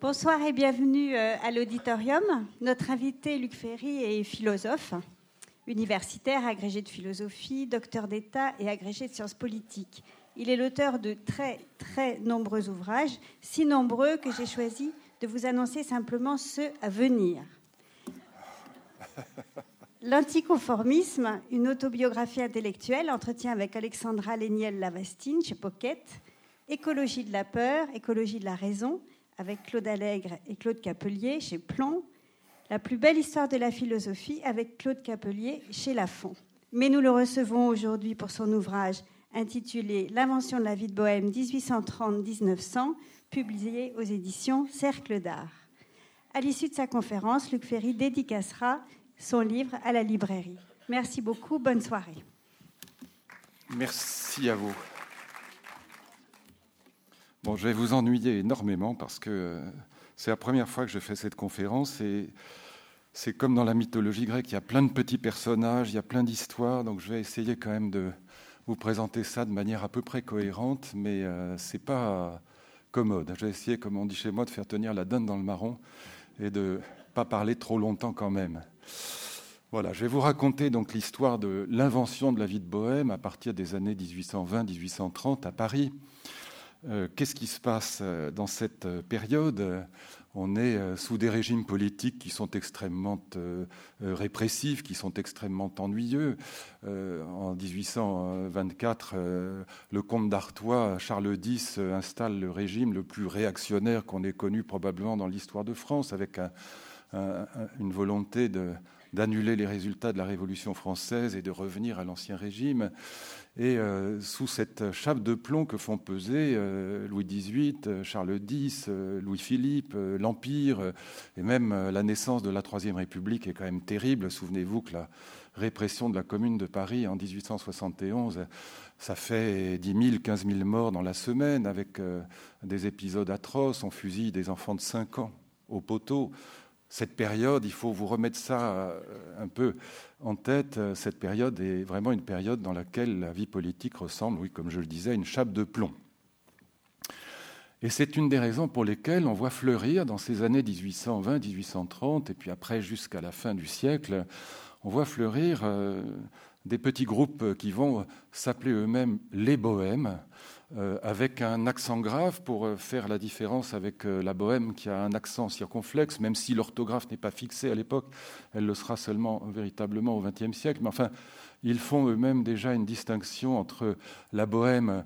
Bonsoir et bienvenue euh, à l'auditorium. Notre invité, Luc Ferry, est philosophe, universitaire, agrégé de philosophie, docteur d'État et agrégé de sciences politiques. Il est l'auteur de très, très nombreux ouvrages, si nombreux que j'ai choisi de vous annoncer simplement ceux à venir. L'anticonformisme, une autobiographie intellectuelle, entretien avec Alexandra Léniel-Lavastine chez Pocket, Écologie de la peur, écologie de la raison, avec Claude Allègre et Claude Capelier chez Plomb, La plus belle histoire de la philosophie avec Claude Capelier chez Lafont. Mais nous le recevons aujourd'hui pour son ouvrage intitulé L'invention de la vie de Bohème 1830-1900, publié aux éditions Cercle d'Art. À l'issue de sa conférence, Luc Ferry dédicacera son livre à la librairie. Merci beaucoup, bonne soirée. Merci à vous. Je vais vous ennuyer énormément parce que euh, c'est la première fois que je fais cette conférence et c'est comme dans la mythologie grecque, il y a plein de petits personnages, il y a plein d'histoires, donc je vais essayer quand même de vous présenter ça de manière à peu près cohérente, mais euh, c'est pas commode. Je vais essayer, comme on dit chez moi, de faire tenir la donne dans le marron et de pas parler trop longtemps quand même. Voilà, je vais vous raconter donc l'histoire de l'invention de la vie de Bohème à partir des années 1820-1830 à Paris. Euh, qu'est-ce qui se passe euh, dans cette euh, période? On est sous des régimes politiques qui sont extrêmement répressifs, qui sont extrêmement ennuyeux. En 1824, le comte d'Artois, Charles X, installe le régime le plus réactionnaire qu'on ait connu probablement dans l'histoire de France, avec une volonté d'annuler les résultats de la Révolution française et de revenir à l'ancien régime. Et euh, sous cette chape de plomb que font peser euh, Louis XVIII, euh, Charles X, Louis-Philippe, l'Empire, et même la naissance de la Troisième République est quand même terrible. Souvenez-vous que la répression de la Commune de Paris en 1871, ça fait 10 000, 15 000 morts dans la semaine, avec des épisodes atroces. On fusille des enfants de 5 ans au poteau cette période, il faut vous remettre ça euh, un peu en tête, euh, cette période est vraiment une période dans laquelle la vie politique ressemble, oui, comme je le disais, à une chape de plomb. Et c'est une des raisons pour lesquelles on voit fleurir dans ces années 1820-1830, et puis après jusqu'à la fin du siècle, on voit fleurir euh, des petits groupes qui vont s'appeler eux-mêmes les bohèmes, euh, avec un accent grave pour euh, faire la différence avec euh, la bohème qui a un accent circonflexe, même si l'orthographe n'est pas fixée à l'époque, elle le sera seulement véritablement au XXe siècle. Mais enfin, ils font eux-mêmes déjà une distinction entre la bohème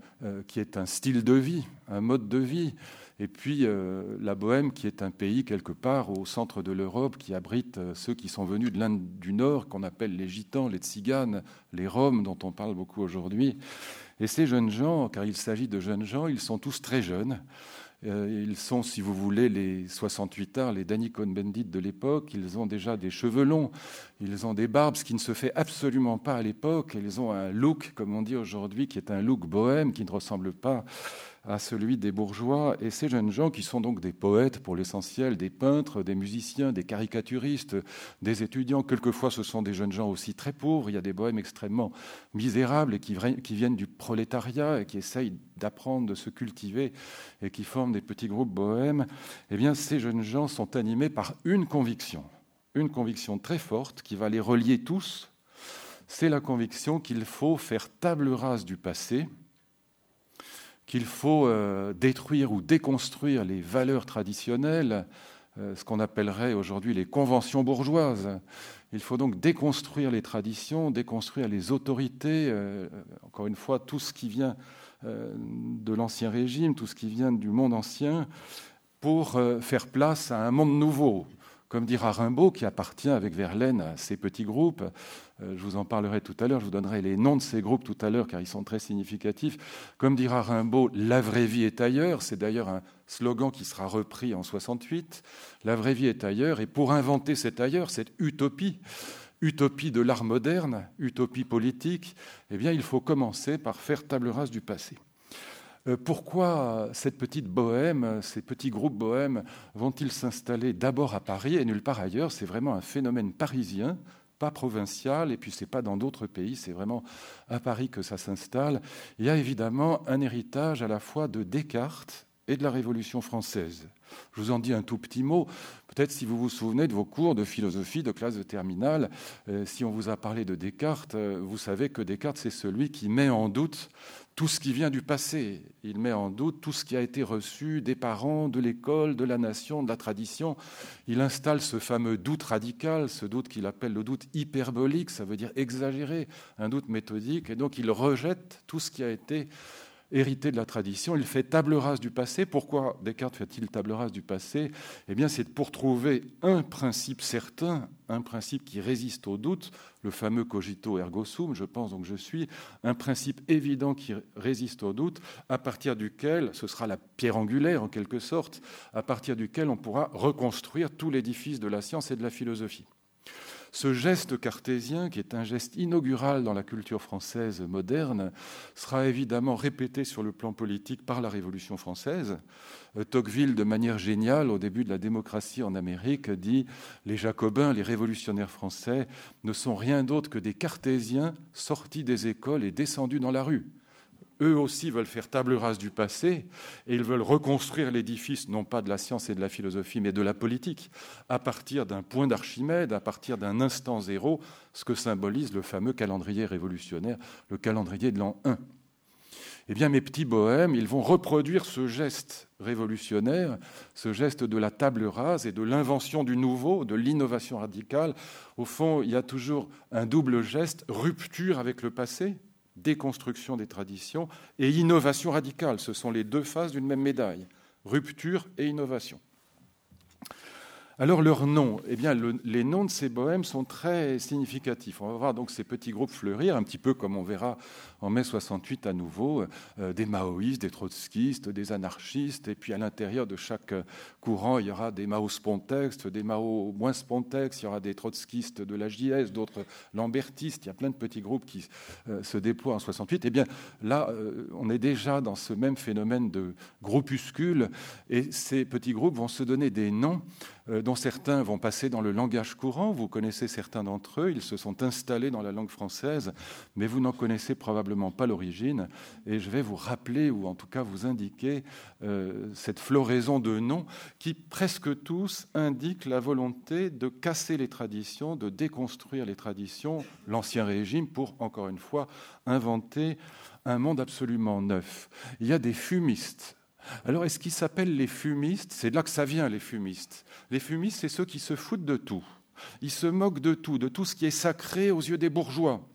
qui est un style de vie, un mode de vie, et puis la Bohème, qui est un pays quelque part au centre de l'Europe, qui abrite ceux qui sont venus de l'Inde du Nord, qu'on appelle les Gitans, les Tziganes, les Roms, dont on parle beaucoup aujourd'hui. Et ces jeunes gens, car il s'agit de jeunes gens, ils sont tous très jeunes. Euh, ils sont, si vous voulez, les 68 arts, les Danny Cohn-Bendit de l'époque. Ils ont déjà des cheveux longs, ils ont des barbes, ce qui ne se fait absolument pas à l'époque. Ils ont un look, comme on dit aujourd'hui, qui est un look bohème, qui ne ressemble pas à celui des bourgeois. Et ces jeunes gens qui sont donc des poètes pour l'essentiel, des peintres, des musiciens, des caricaturistes, des étudiants, quelquefois ce sont des jeunes gens aussi très pauvres. Il y a des bohèmes extrêmement misérables et qui, qui viennent du prolétariat et qui essayent d'apprendre, de se cultiver et qui forment des petits groupes bohèmes. Eh bien, ces jeunes gens sont animés par une conviction, une conviction très forte qui va les relier tous. C'est la conviction qu'il faut faire table rase du passé qu'il faut euh, détruire ou déconstruire les valeurs traditionnelles, euh, ce qu'on appellerait aujourd'hui les conventions bourgeoises. Il faut donc déconstruire les traditions, déconstruire les autorités, euh, encore une fois, tout ce qui vient de l'ancien régime, tout ce qui vient du monde ancien, pour faire place à un monde nouveau, comme dira Rimbaud, qui appartient avec Verlaine à ces petits groupes, je vous en parlerai tout à l'heure, je vous donnerai les noms de ces groupes tout à l'heure, car ils sont très significatifs. Comme dira Rimbaud, la vraie vie est ailleurs. C'est d'ailleurs un slogan qui sera repris en 68. La vraie vie est ailleurs. Et pour inventer cet ailleurs, cette utopie, utopie de l'art moderne, utopie politique, eh bien, il faut commencer par faire table rase du passé. Euh, pourquoi cette petite bohème, ces petits groupes bohèmes vont-ils s'installer d'abord à Paris et nulle part ailleurs? C'est vraiment un phénomène parisien, pas provincial, et puis c'est pas dans d'autres pays, c'est vraiment à Paris que ça s'installe. Il y a évidemment un héritage à la fois de Descartes et de la Révolution française. Je vous en dis un tout petit mot. Peut-être si vous vous souvenez de vos cours de philosophie de classe de terminale, euh, si on vous a parlé de Descartes, euh, vous savez que Descartes, c'est celui qui met en doute tout ce qui vient du passé. Il met en doute tout ce qui a été reçu des parents, de l'école, de la nation, de la tradition. Il installe ce fameux doute radical, ce doute qu'il appelle le doute hyperbolique, ça veut dire exagéré, un doute méthodique, et donc il rejette tout ce qui a été hérité de la tradition. Il fait table rase du passé. Pourquoi Descartes fait-il table rase du passé? Eh bien, c'est pour trouver un principe certain, un principe qui résiste au doute, le fameux cogito ergo sum, je pense donc je suis, un principe évident qui résiste au doute, à partir duquel, ce sera la pierre angulaire en quelque sorte, à partir duquel on pourra reconstruire tout l'édifice de la science et de la philosophie. Ce geste cartésien, qui est un geste inaugural dans la culture française moderne, sera évidemment répété sur le plan politique par la Révolution française. Euh, Tocqueville, de manière géniale, au début de la démocratie en Amérique, dit Les Jacobins, les révolutionnaires français, ne sont rien d'autre que des cartésiens sortis des écoles et descendus dans la rue eux aussi veulent faire table rase du passé et ils veulent reconstruire l'édifice, non pas de la science et de la philosophie, mais de la politique, à partir d'un point d'Archimède, à partir d'un instant zéro, ce que symbolise le fameux calendrier révolutionnaire, le calendrier de l'an 1. Eh bien, mes petits bohèmes, ils vont reproduire ce geste révolutionnaire, ce geste de la table rase et de l'invention du nouveau, de l'innovation radicale. Au fond, il y a toujours un double geste, rupture avec le passé, déconstruction des traditions et innovation radicale. Ce sont les deux faces d'une même médaille, rupture et innovation. Alors leurs noms, eh bien, les noms de ces bohèmes sont très significatifs. On va voir donc ces petits groupes fleurir, un petit peu comme on verra en mai 68 à nouveau, euh, des maoïstes, des trotskistes, des anarchistes, et puis à l'intérieur de chaque courant, il y aura des Mao spontex, des Mao moins spontex, il y aura des trotskistes de la JS, d'autres lambertistes, il y a plein de petits groupes qui euh, se déploient en 68. Eh bien là, euh, on est déjà dans ce même phénomène de groupuscule, et ces petits groupes vont se donner des noms dont certains vont passer dans le langage courant. Vous connaissez certains d'entre eux, ils se sont installés dans la langue française, mais vous n'en connaissez probablement pas l'origine. Et je vais vous rappeler, ou en tout cas vous indiquer, euh, cette floraison de noms qui, presque tous, indiquent la volonté de casser les traditions, de déconstruire les traditions, l'Ancien Régime, pour, encore une fois, inventer un monde absolument neuf. Il y a des fumistes alors, est-ce qu'ils s'appellent les fumistes? C'est de là que ça vient, les fumistes. Les fumistes, c'est ceux qui se foutent de tout. Ils se moquent de tout, de tout ce qui est sacré aux yeux des bourgeois.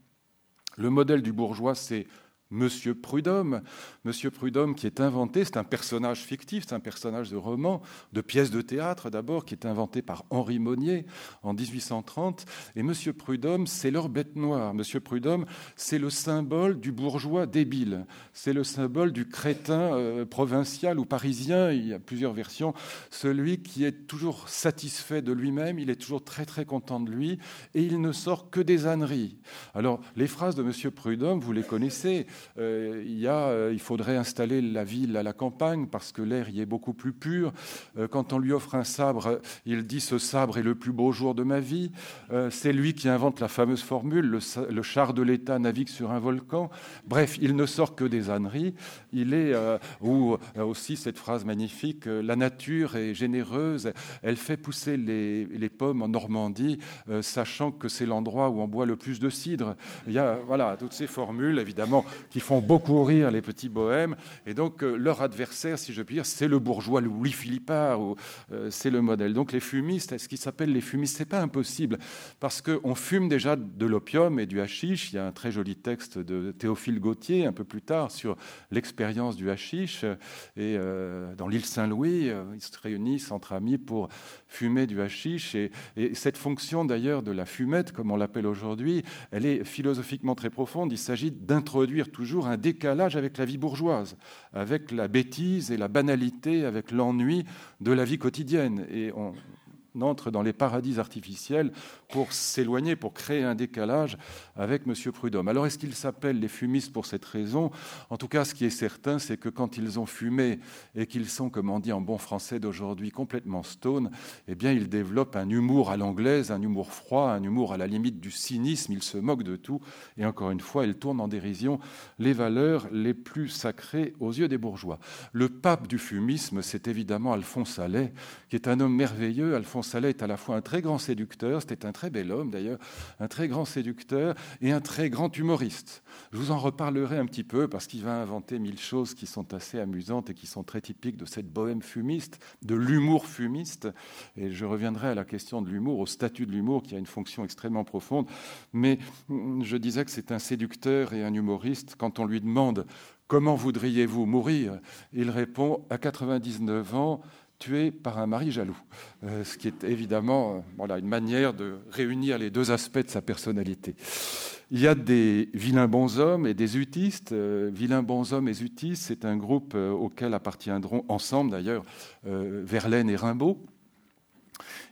Le modèle du bourgeois, c'est Monsieur Prudhomme. Monsieur Prudhomme qui est inventé, c'est un personnage fictif, c'est un personnage de roman, de pièce de théâtre d'abord, qui est inventé par Henri Monnier en 1830. Et Monsieur Prudhomme, c'est leur bête noire. Monsieur Prudhomme, c'est le symbole du bourgeois débile. C'est le symbole du crétin euh, provincial ou parisien, il y a plusieurs versions. Celui qui est toujours satisfait de lui-même, il est toujours très très content de lui, et il ne sort que des âneries. Alors, les phrases de Monsieur Prudhomme, vous les connaissez. Euh, il, y a, euh, il faudrait installer la ville à la campagne parce que l'air y est beaucoup plus pur. Euh, quand on lui offre un sabre, il dit ce sabre est le plus beau jour de ma vie. C'est lui qui invente la fameuse formule le, char de l'État navigue sur un volcan. Bref, il ne sort que des âneries. Il est, ou aussi cette phrase magnifique la nature est généreuse, elle fait pousser les, les pommes en Normandie, sachant que c'est l'endroit où on boit le plus de cidre. Il y a voilà, toutes ces formules, évidemment, qui font beaucoup rire les petits bohèmes. Et donc, euh, leur adversaire, si je puis dire, c'est le bourgeois Louis Philippard, ou euh, c'est le modèle. Donc, les fumistes, ce qui s'appelle les fumistes, c'est pas impossible, parce qu'on fume déjà de l'opium et du hashish. Il y a un très joli texte de Théophile Gautier, un peu plus tard, sur l'expérience du hashish. Et euh, dans l'île Saint-Louis, ils se réunissent entre amis pour fumer du hashish. Et, et cette fonction, d'ailleurs, de la fumette, comme on l'appelle aujourd'hui, elle est philosophiquement très profonde. Il s'agit d'introduire toujours un décalage avec la vie bourgeoise, avec la bêtise et la banalité, avec l'ennui de la vie quotidienne. Et on entre dans les paradis artificiels pour s'éloigner, pour créer un décalage avec M. Prudhomme. Alors est-ce qu'ils s'appellent les fumistes pour cette raison? En tout cas, ce qui est certain, c'est que quand ils ont fumé et qu'ils sont, comme on dit en bon français d'aujourd'hui, complètement stone, eh bien, ils développent un humour à l'anglaise, un humour froid, un humour à la limite du cynisme. Ils se moquent de tout. Et encore une fois, ils tournent en dérision les valeurs les plus sacrées aux yeux des bourgeois. Le pape du fumisme, c'est évidemment Alphonse Allais, qui est un homme merveilleux. Alphonse Allais est à la fois un très grand séducteur, c'était un très bel homme d'ailleurs, un très grand séducteur et un très grand humoriste. Je vous en reparlerai un petit peu parce qu'il va inventer mille choses qui sont assez amusantes et qui sont très typiques de cette bohème fumiste, de l'humour fumiste. Et je reviendrai à la question de l'humour, au statut de l'humour qui a une fonction extrêmement profonde. Mais je disais que c'est un séducteur et un humoriste. Quand on lui demande comment voudriez-vous mourir, il répond à 99 ans tué par un mari jaloux, euh, ce qui est évidemment euh, voilà, une manière de réunir les deux aspects de sa personnalité. Il y a des vilains bonshommes et des utistes. Euh, vilains bonshommes et utistes, c'est un groupe auquel appartiendront ensemble d'ailleurs Verlaine et Rimbaud.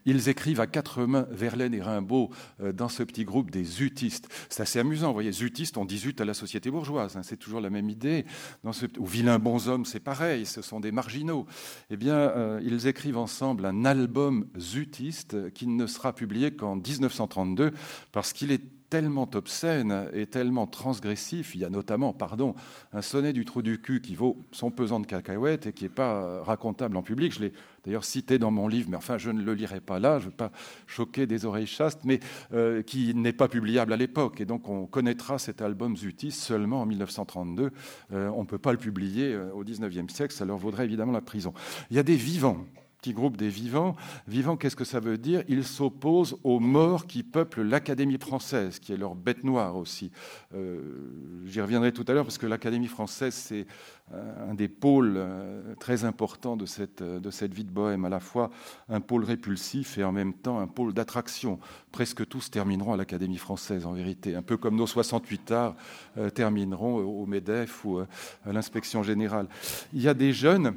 Ils écrivent à quatre mains, Verlaine et Rimbaud, euh, dans ce petit groupe des utistes. C'est assez amusant, vous voyez, utistes, on dit zut à la société bourgeoise, hein, c'est toujours la même idée. Dans ce, ou vilains bonshommes, c'est pareil, ce sont des marginaux. Eh bien, euh, ils écrivent ensemble un album zutiste qui ne sera publié qu'en 1932 parce qu'il est tellement obscène et tellement transgressif. Il y a notamment, pardon, un sonnet du trou du cul qui vaut son pesant de cacahuètes et qui n'est pas racontable en public. Je l'ai d'ailleurs cité dans mon livre, mais enfin je ne le lirai pas là, je ne veux pas choquer des oreilles chastes, mais euh, qui n'est pas publiable à l'époque. Et donc on connaîtra cet album Zutis seulement en 1932. Euh, on ne peut pas le publier euh, au XIXe siècle, ça leur vaudrait évidemment la prison. Il y a des vivants groupe des vivants. Vivants, qu'est-ce que ça veut dire? Ils s'opposent aux morts qui peuplent l'Académie française, qui est leur bête noire aussi. Euh, j'y reviendrai tout à l'heure parce que l'Académie française, c'est un des pôles euh, très importants de cette, de cette vie de bohème, à la fois un pôle répulsif et en même temps un pôle d'attraction. Presque tous termineront à l'Académie française, en vérité, un peu comme nos 68 arts euh, termineront au MEDEF ou à l'inspection générale. Il y a des jeunes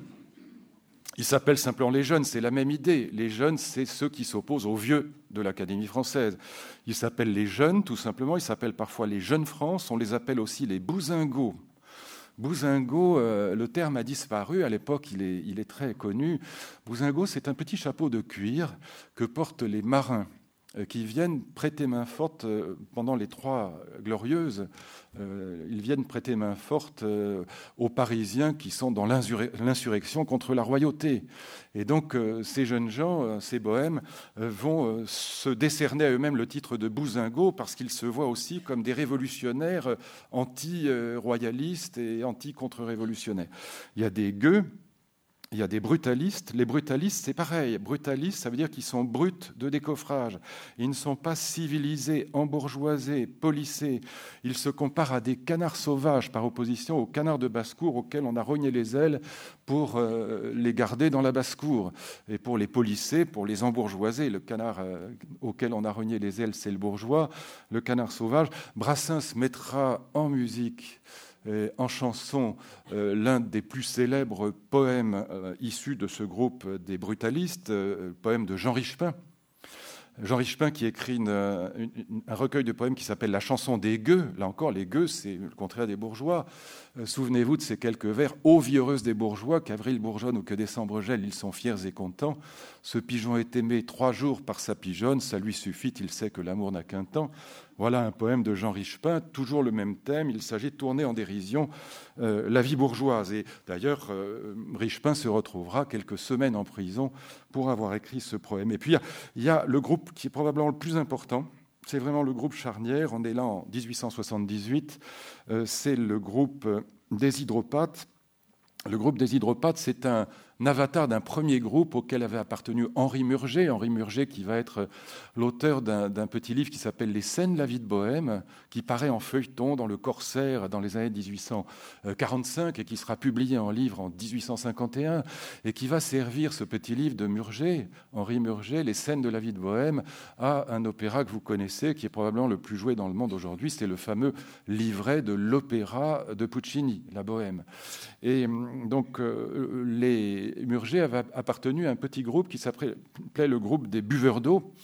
ils s'appellent simplement les jeunes, c'est la même idée. Les jeunes, c'est ceux qui s'opposent aux vieux de l'Académie française. Ils s'appellent les jeunes, tout simplement. Ils s'appellent parfois les jeunes France. On les appelle aussi les bousingots. Bousingot, euh, le terme a disparu. À l'époque, il est, il très connu. Bousingot, c'est un petit chapeau de cuir que portent les marins qui viennent prêter main forte euh, pendant les trois glorieuses. Euh, ils viennent prêter main forte aux Parisiens qui sont dans l'insurrection contre la royauté. Et donc ces jeunes gens, ces bohèmes, vont se décerner à eux-mêmes le titre de bousingot parce qu'ils se voient aussi comme des révolutionnaires anti-royalistes et anti-contre-révolutionnaires. Il y a des gueux il y a des brutalistes. Les brutalistes, c'est pareil. Brutalistes, ça veut dire qu'ils sont bruts de décoffrage. Ils ne sont pas civilisés, embourgeoisés, polissés. Ils se comparent à des canards sauvages par opposition aux canards de basse-cour auxquels on a rogné les ailes pour euh, les garder dans la basse-cour. Et pour les polisser, pour les embourgeoiser, le canard euh, auquel on a rogné les ailes, c'est le bourgeois. Le canard sauvage. Brassens mettra en musique en chanson euh, l'un des plus célèbres poèmes euh, issus de ce groupe des brutalistes, euh, poème de Jean Richepin. Jean Richepin qui écrit un recueil de poèmes qui s'appelle La chanson des gueux. Là encore, les gueux, c'est le contraire des bourgeois. Souvenez-vous de ces quelques vers. Ô vie des bourgeois, qu'avril bourgeonne ou que décembre gèle, ils sont fiers et contents. Ce pigeon est aimé trois jours par sa pigeonne, ça lui suffit, il sait que l'amour n'a qu'un temps. Voilà un poème de Jean Richepin, toujours le même thème. Il s'agit de tourner en dérision euh, la vie bourgeoise. Et d'ailleurs, euh, Richepin se retrouvera quelques semaines en prison pour avoir écrit ce poème. Et puis, il y, a le groupe qui est probablement le plus important. C'est vraiment le groupe charnière. On est là en 1878. Euh, c'est le groupe des hydropathes. Le groupe des hydropathes, c'est un avatar d'un premier groupe auquel avait appartenu Henri Murger. Henri Murger qui va être l'auteur d'un petit livre qui s'appelle Les scènes de la vie de Bohème, qui paraît en feuilleton dans le Corsaire dans les années 1845 et qui sera publié en livre en 1851 et qui va servir ce petit livre de Murger, Henri Murger, Les scènes de la vie de Bohème, à un opéra que vous connaissez, qui est probablement le plus joué dans le monde aujourd'hui. C'est le fameux livret de l'opéra de Puccini, La Bohème. Et donc, euh, les et Murger avait appartenu à un petit groupe qui s'appelait le groupe des buveurs d'eau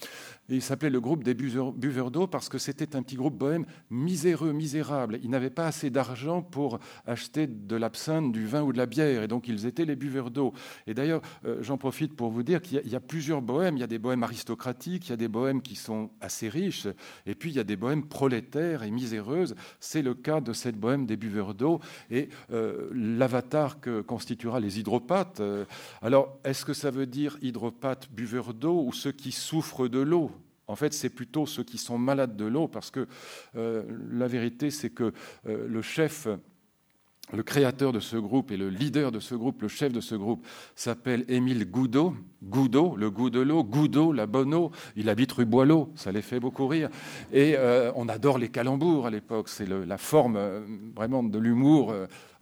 il s'appelait le groupe des buveurs d'eau parce que c'était un petit groupe bohème miséreux, misérable. Ils n'avaient pas assez d'argent pour acheter de l'absinthe, du vin ou de la bière. Et donc, ils étaient les buveurs d'eau. Et d'ailleurs, euh, j'en profite pour vous dire qu'il y, a plusieurs bohèmes. Il y a des bohèmes aristocratiques, il y a des bohèmes qui sont assez riches. Et puis, il y a des bohèmes prolétaires et miséreuses. C'est le cas de cette bohème des buveurs d'eau. Et euh, l'avatar que constituera les hydropathes. Euh, alors, est-ce que ça veut dire hydropathes, buveurs d'eau ou ceux qui souffrent de l'eau? En fait, c'est plutôt ceux qui sont malades de l'eau, parce que euh, la vérité, c'est que euh, le chef, le créateur de ce groupe et le leader de ce groupe, le chef de ce groupe, s'appelle Émile Goudot. Goudot, le goût de l'eau, Goudot, la bonne eau. Il habite rue Boileau, ça les fait beaucoup rire. Et euh, on adore les calembours à l'époque. C'est la forme vraiment de l'humour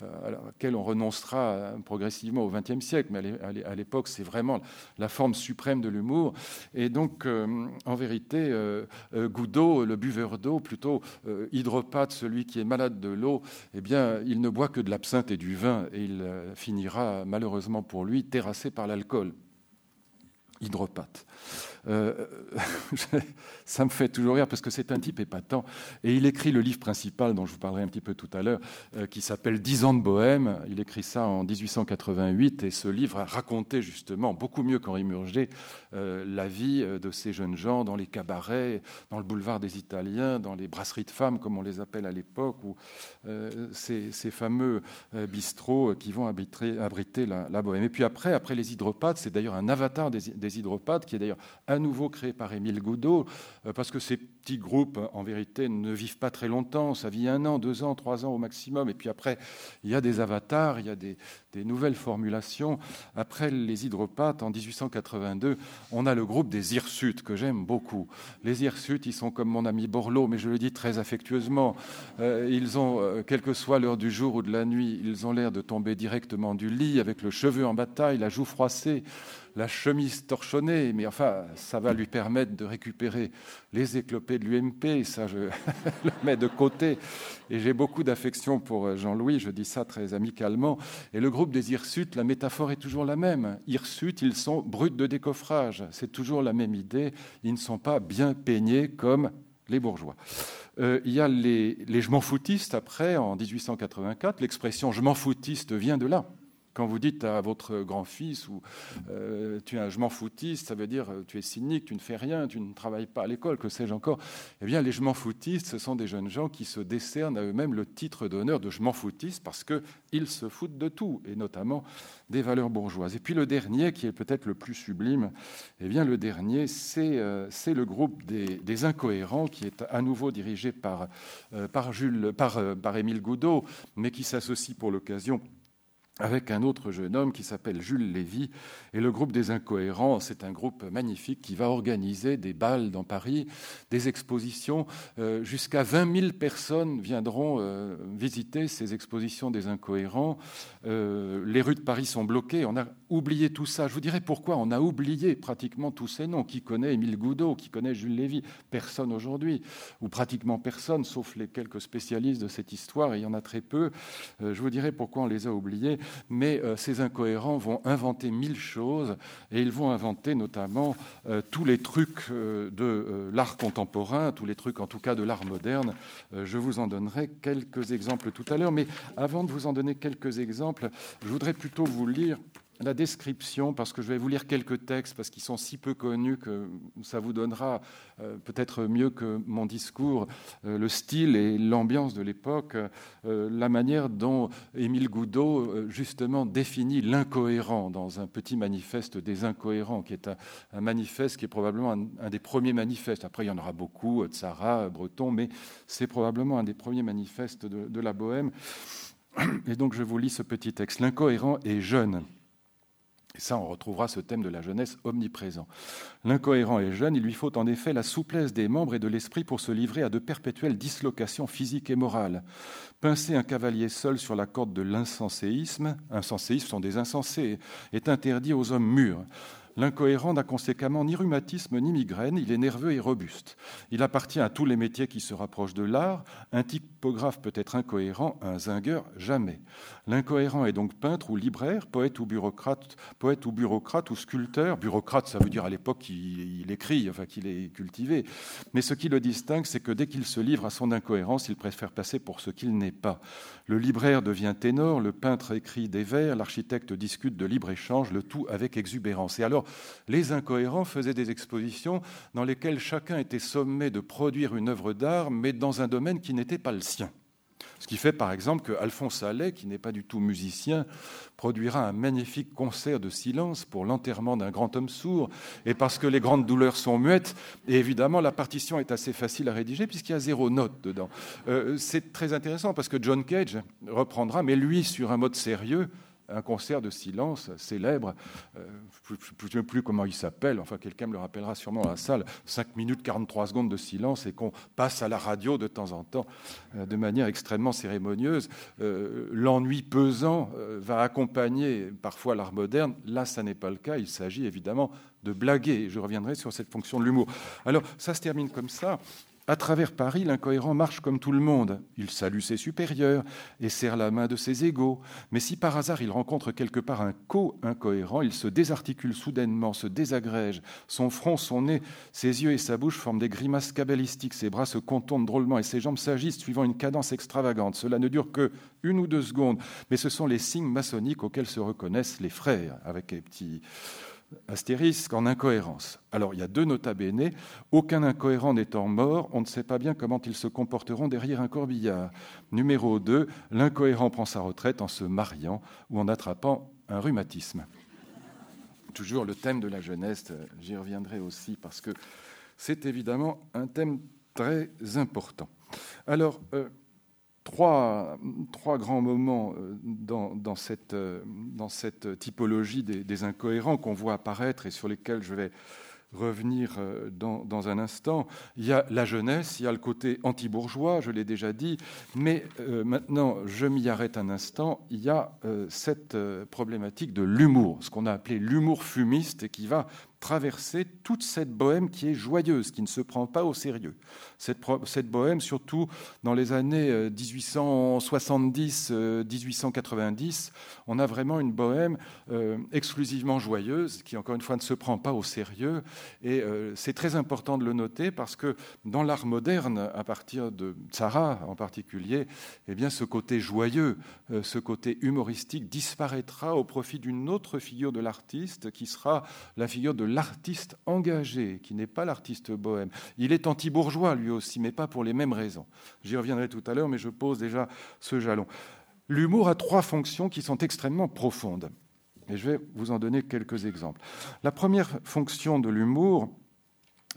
à laquelle on renoncera progressivement au XXe siècle, mais à l'époque, c'est vraiment la forme suprême de l'humour. Et donc, euh, en vérité, euh, euh, Goudot, le buveur d'eau, plutôt hydropathe, celui qui est malade de l'eau, eh bien, il ne boit que de l'absinthe et du vin, et il finira, malheureusement pour lui, terrassé par l'alcool. Hydropathe. Euh, ça me fait toujours rire parce que c'est un type épatant. Et il écrit le livre principal dont je vous parlerai un petit peu tout à l'heure, euh, qui s'appelle Dix ans de Bohème. Il écrit ça en 1888 et ce livre a raconté justement, beaucoup mieux qu'Henri Murger, euh, la vie de ces jeunes gens dans les cabarets, dans le boulevard des Italiens, dans les brasseries de femmes, comme on les appelle à l'époque, ou ces, fameux bistrots qui vont abriter, la, bohème. Et puis après, après les hydropathes, c'est d'ailleurs un avatar des, des hydropathes qui est d'ailleurs à nouveau créé par Émile Goudot, euh, parce que ces petits groupes, en vérité, ne vivent pas très longtemps. Ça vit un an, deux ans, trois ans au maximum. Et puis après, il y a des avatars, il y a des, nouvelles formulations. Après les hydropathes, en 1882, on a le groupe des hirsutes, que j'aime beaucoup. Les hirsutes, ils sont comme mon ami Borloo, mais je le dis très affectueusement. Euh, ils ont, euh, quelle que soit l'heure du jour ou de la nuit, ils ont l'air de tomber directement du lit, avec le cheveu en bataille, la joue froissée la chemise torchonnée, mais enfin, ça va lui permettre de récupérer les éclopés de l'UMP, ça je le mets de côté. Et j'ai beaucoup d'affection pour euh, Jean-Louis, je dis ça très amicalement. Et le groupe des hirsutes, la métaphore est toujours la même. Hirsutes, ils sont bruts de décoffrage, c'est toujours la même idée, ils ne sont pas bien peignés comme les bourgeois. Euh, il y a les, les je m'en foutistes après, en 1884, l'expression je m'en foutiste vient de là. Quand vous dites à votre grand-fils ou euh, tu es un je m'en foutiste, ça veut dire euh, tu es cynique, tu ne fais rien, tu ne travailles pas à l'école, que sais-je encore. Eh bien, les je m'en foutistes, ce sont des jeunes gens qui se décernent à eux-mêmes le titre d'honneur de je m'en foutiste parce qu'ils se foutent de tout, et notamment des valeurs bourgeoises. Et puis le dernier, qui est peut-être le plus sublime, eh bien, le dernier, c'est euh, le groupe des, incohérents qui est à nouveau dirigé par, par, Jules, par, par Émile Goudot, mais qui s'associe pour l'occasion avec un autre jeune homme qui s'appelle Jules Lévy. Et le groupe des Incohérents, c'est un groupe magnifique qui va organiser des balles dans Paris, des expositions. Euh, jusqu'à 20 000 personnes viendront euh, visiter ces expositions des Incohérents. Euh, les rues de Paris sont bloquées. On a oublié tout ça. Je vous dirai pourquoi on a oublié pratiquement tous ces noms. Qui connaît Émile Goudot Qui connaît Jules Lévy? Personne aujourd'hui, ou pratiquement personne, sauf les quelques spécialistes de cette histoire, il y en a très peu. je vous dirai pourquoi on les a oubliés mais euh, ces incohérents vont inventer mille choses et ils vont inventer notamment euh, tous les trucs euh, de l'art contemporain, tous les trucs en tout cas de l'art moderne. je vous en donnerai quelques exemples tout à l'heure, mais avant de vous en donner quelques exemples, je voudrais plutôt vous lire la description, parce que je vais vous lire quelques textes, parce qu'ils sont si peu connus que ça vous donnera euh, peut-être mieux que mon discours euh, le style et l'ambiance de l'époque, euh, la manière dont Émile Goudot justement définit l'incohérent dans un petit manifeste des incohérents, qui est un, manifeste qui est probablement un, des premiers manifestes. Après, il y en aura beaucoup, Tsara, Breton, mais c'est probablement un des premiers manifestes de, de la Bohème. Et donc, je vous lis ce petit texte. L'incohérent est jeune. Et ça, on retrouvera ce thème de la jeunesse omniprésent. L'incohérent est jeune, il lui faut en effet la souplesse des membres et de l'esprit pour se livrer à de perpétuelles dislocations physiques et morales. Pincer un cavalier seul sur la corde de l'insenséisme, insenséisme sont des insensés, est interdit aux hommes mûrs. L'incohérent n'a conséquemment ni rhumatisme ni migraine, il est nerveux et robuste. Il appartient à tous les métiers qui se rapprochent de l'art. Un typographe peut être incohérent, un zingueur jamais. L'incohérent est donc peintre ou libraire, poète ou bureaucrate, poète ou bureaucrate ou sculpteur. Bureaucrate, ça veut dire à l'époque qu'il écrit, enfin qu'il est cultivé. Mais ce qui le distingue, c'est que dès qu'il se livre à son incohérence, il préfère passer pour ce qu'il n'est pas. Le libraire devient ténor, le peintre écrit des vers, l'architecte discute de libre-échange, le tout avec exubérance. Et alors, les incohérents faisaient des expositions dans lesquelles chacun était sommé de produire une œuvre d'art, mais dans un domaine qui n'était pas le sien. Ce qui fait par exemple que Alphonse Allais, qui n'est pas du tout musicien, produira un magnifique concert de silence pour l'enterrement d'un grand homme sourd, et parce que les grandes douleurs sont muettes, et évidemment la partition est assez facile à rédiger puisqu'il y a zéro note dedans. Euh, c'est très intéressant parce que John Cage reprendra, mais lui sur un mode sérieux, un concert de silence célèbre, euh, je ne sais plus comment il s'appelle, enfin quelqu'un me le rappellera sûrement dans la salle, 5 minutes 43 secondes de silence et qu'on passe à la radio de temps en temps euh, de manière extrêmement cérémonieuse. Euh, l'ennui pesant va accompagner parfois l'art moderne. Là, ça n'est pas le cas. Il s'agit évidemment de blaguer. Je reviendrai sur cette fonction de l'humour. Alors, ça se termine comme ça. À travers Paris, l'incohérent marche comme tout le monde. Il salue ses supérieurs et serre la main de ses égaux. Mais si par hasard il rencontre quelque part un co-incohérent, il se désarticule soudainement, se désagrège. Son front, son nez, ses yeux et sa bouche forment des grimaces cabalistiques. Ses bras se contournent drôlement et ses jambes s'agissent suivant une cadence extravagante. Cela ne dure que une ou deux secondes, mais ce sont les signes maçonniques auxquels se reconnaissent les frères, avec les petits astérisque en incohérence. Alors il y a deux nota bene. Aucun incohérent n'étant mort, on ne sait pas bien comment ils se comporteront derrière un corbillard. Numéro 2, l'incohérent prend sa retraite en se mariant ou en attrapant un rhumatisme. Toujours le thème de la jeunesse, j'y reviendrai aussi parce que c'est évidemment un thème très important. Alors, euh, trois, trois grands moments euh, dans, dans, cette, euh, dans cette, typologie des, des incohérents qu'on voit apparaître et sur lesquels je vais revenir euh, dans, dans, un instant. Il y a la jeunesse, il y a le côté anti-bourgeois, je l'ai déjà dit, mais maintenant je m'y arrête un instant. Il y a cette problématique de l'humour, ce qu'on a appelé l'humour fumiste et qui va traverser toute cette bohème qui est joyeuse, qui ne se prend pas au sérieux. Cette, cette bohème, surtout dans les années 1870-1890, euh, on a vraiment une bohème euh, exclusivement joyeuse, qui encore une fois ne se prend pas au sérieux. Et euh, c'est très important de le noter parce que dans l'art moderne, à partir de Tzara en particulier, eh bien, ce côté joyeux, ce côté humoristique disparaîtra au profit d'une autre figure de l'artiste qui sera la figure de l'artiste engagé, qui n'est pas l'artiste bohème. Il est anti-bourgeois lui aussi, mais pas pour les mêmes raisons. J'y reviendrai tout à l'heure, mais je pose déjà ce jalon. L'humour a trois fonctions qui sont extrêmement profondes. Et je vais vous en donner quelques exemples. La première fonction de l'humour,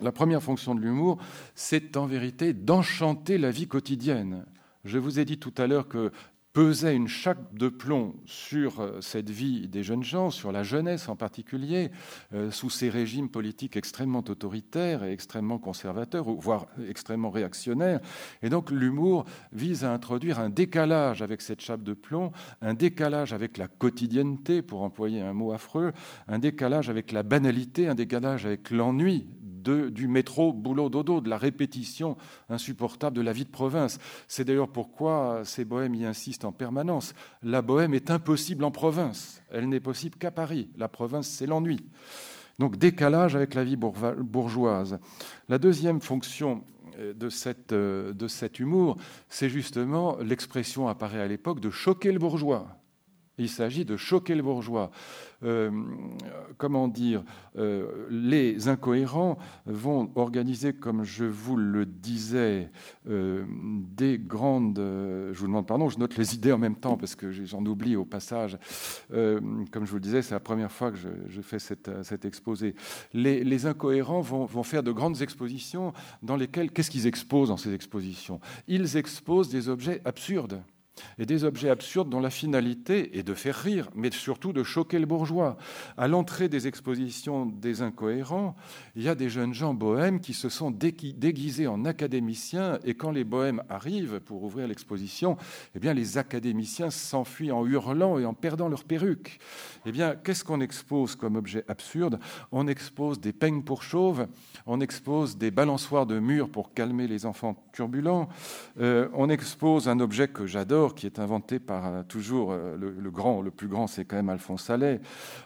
la première fonction de l'humour, c'est en vérité d'enchanter la vie quotidienne. Je vous ai dit tout à l'heure que pesait une chape de plomb sur euh, cette vie des jeunes gens, sur la jeunesse en particulier, euh, sous ces régimes politiques extrêmement autoritaires et extrêmement conservateurs, voire extrêmement réactionnaires. Et donc l'humour vise à introduire un décalage avec cette chape de plomb, un décalage avec la quotidienneté, pour employer un mot affreux, un décalage avec la banalité, un décalage avec l'ennui du métro boulot dodo, de la répétition insupportable de la vie de province. C'est d'ailleurs pourquoi ces bohèmes y insistent en permanence. La bohème est impossible en province. Elle n'est possible qu'à Paris. La province, c'est l'ennui. Donc décalage avec la vie bourgeoise. La deuxième fonction euh, de, cette, euh, de cet humour, c'est justement l'expression apparaît à l'époque de choquer le bourgeois. Il s'agit de choquer le bourgeois. Euh, comment dire, euh, les incohérents vont organiser, comme je vous le disais, euh, des grandes. je vous demande pardon, je note les idées en même temps parce que j'en oublie au passage. comme je vous le disais, c'est la première fois que je, fais cet exposé. Les, incohérents vont, faire de grandes expositions dans lesquelles, qu'est-ce qu'ils exposent dans ces expositions? Ils exposent des objets absurdes et des objets absurdes dont la finalité est de faire rire, mais surtout de choquer le bourgeois. À l'entrée des expositions des incohérents, il y a des jeunes gens bohèmes qui se sont déguisés en académiciens, et quand les bohèmes arrivent pour ouvrir l'exposition, eh bien les académiciens s'enfuient en hurlant et en perdant leur perruque. Eh bien, qu'est-ce qu'on expose comme objet absurde? On expose des peignes pour chauves, on expose des balançoires de murs pour calmer les enfants turbulents, euh, on expose un objet que j'adore qui est inventé par euh, toujours euh, le, grand, le plus grand, c'est quand même Alphonse Allais.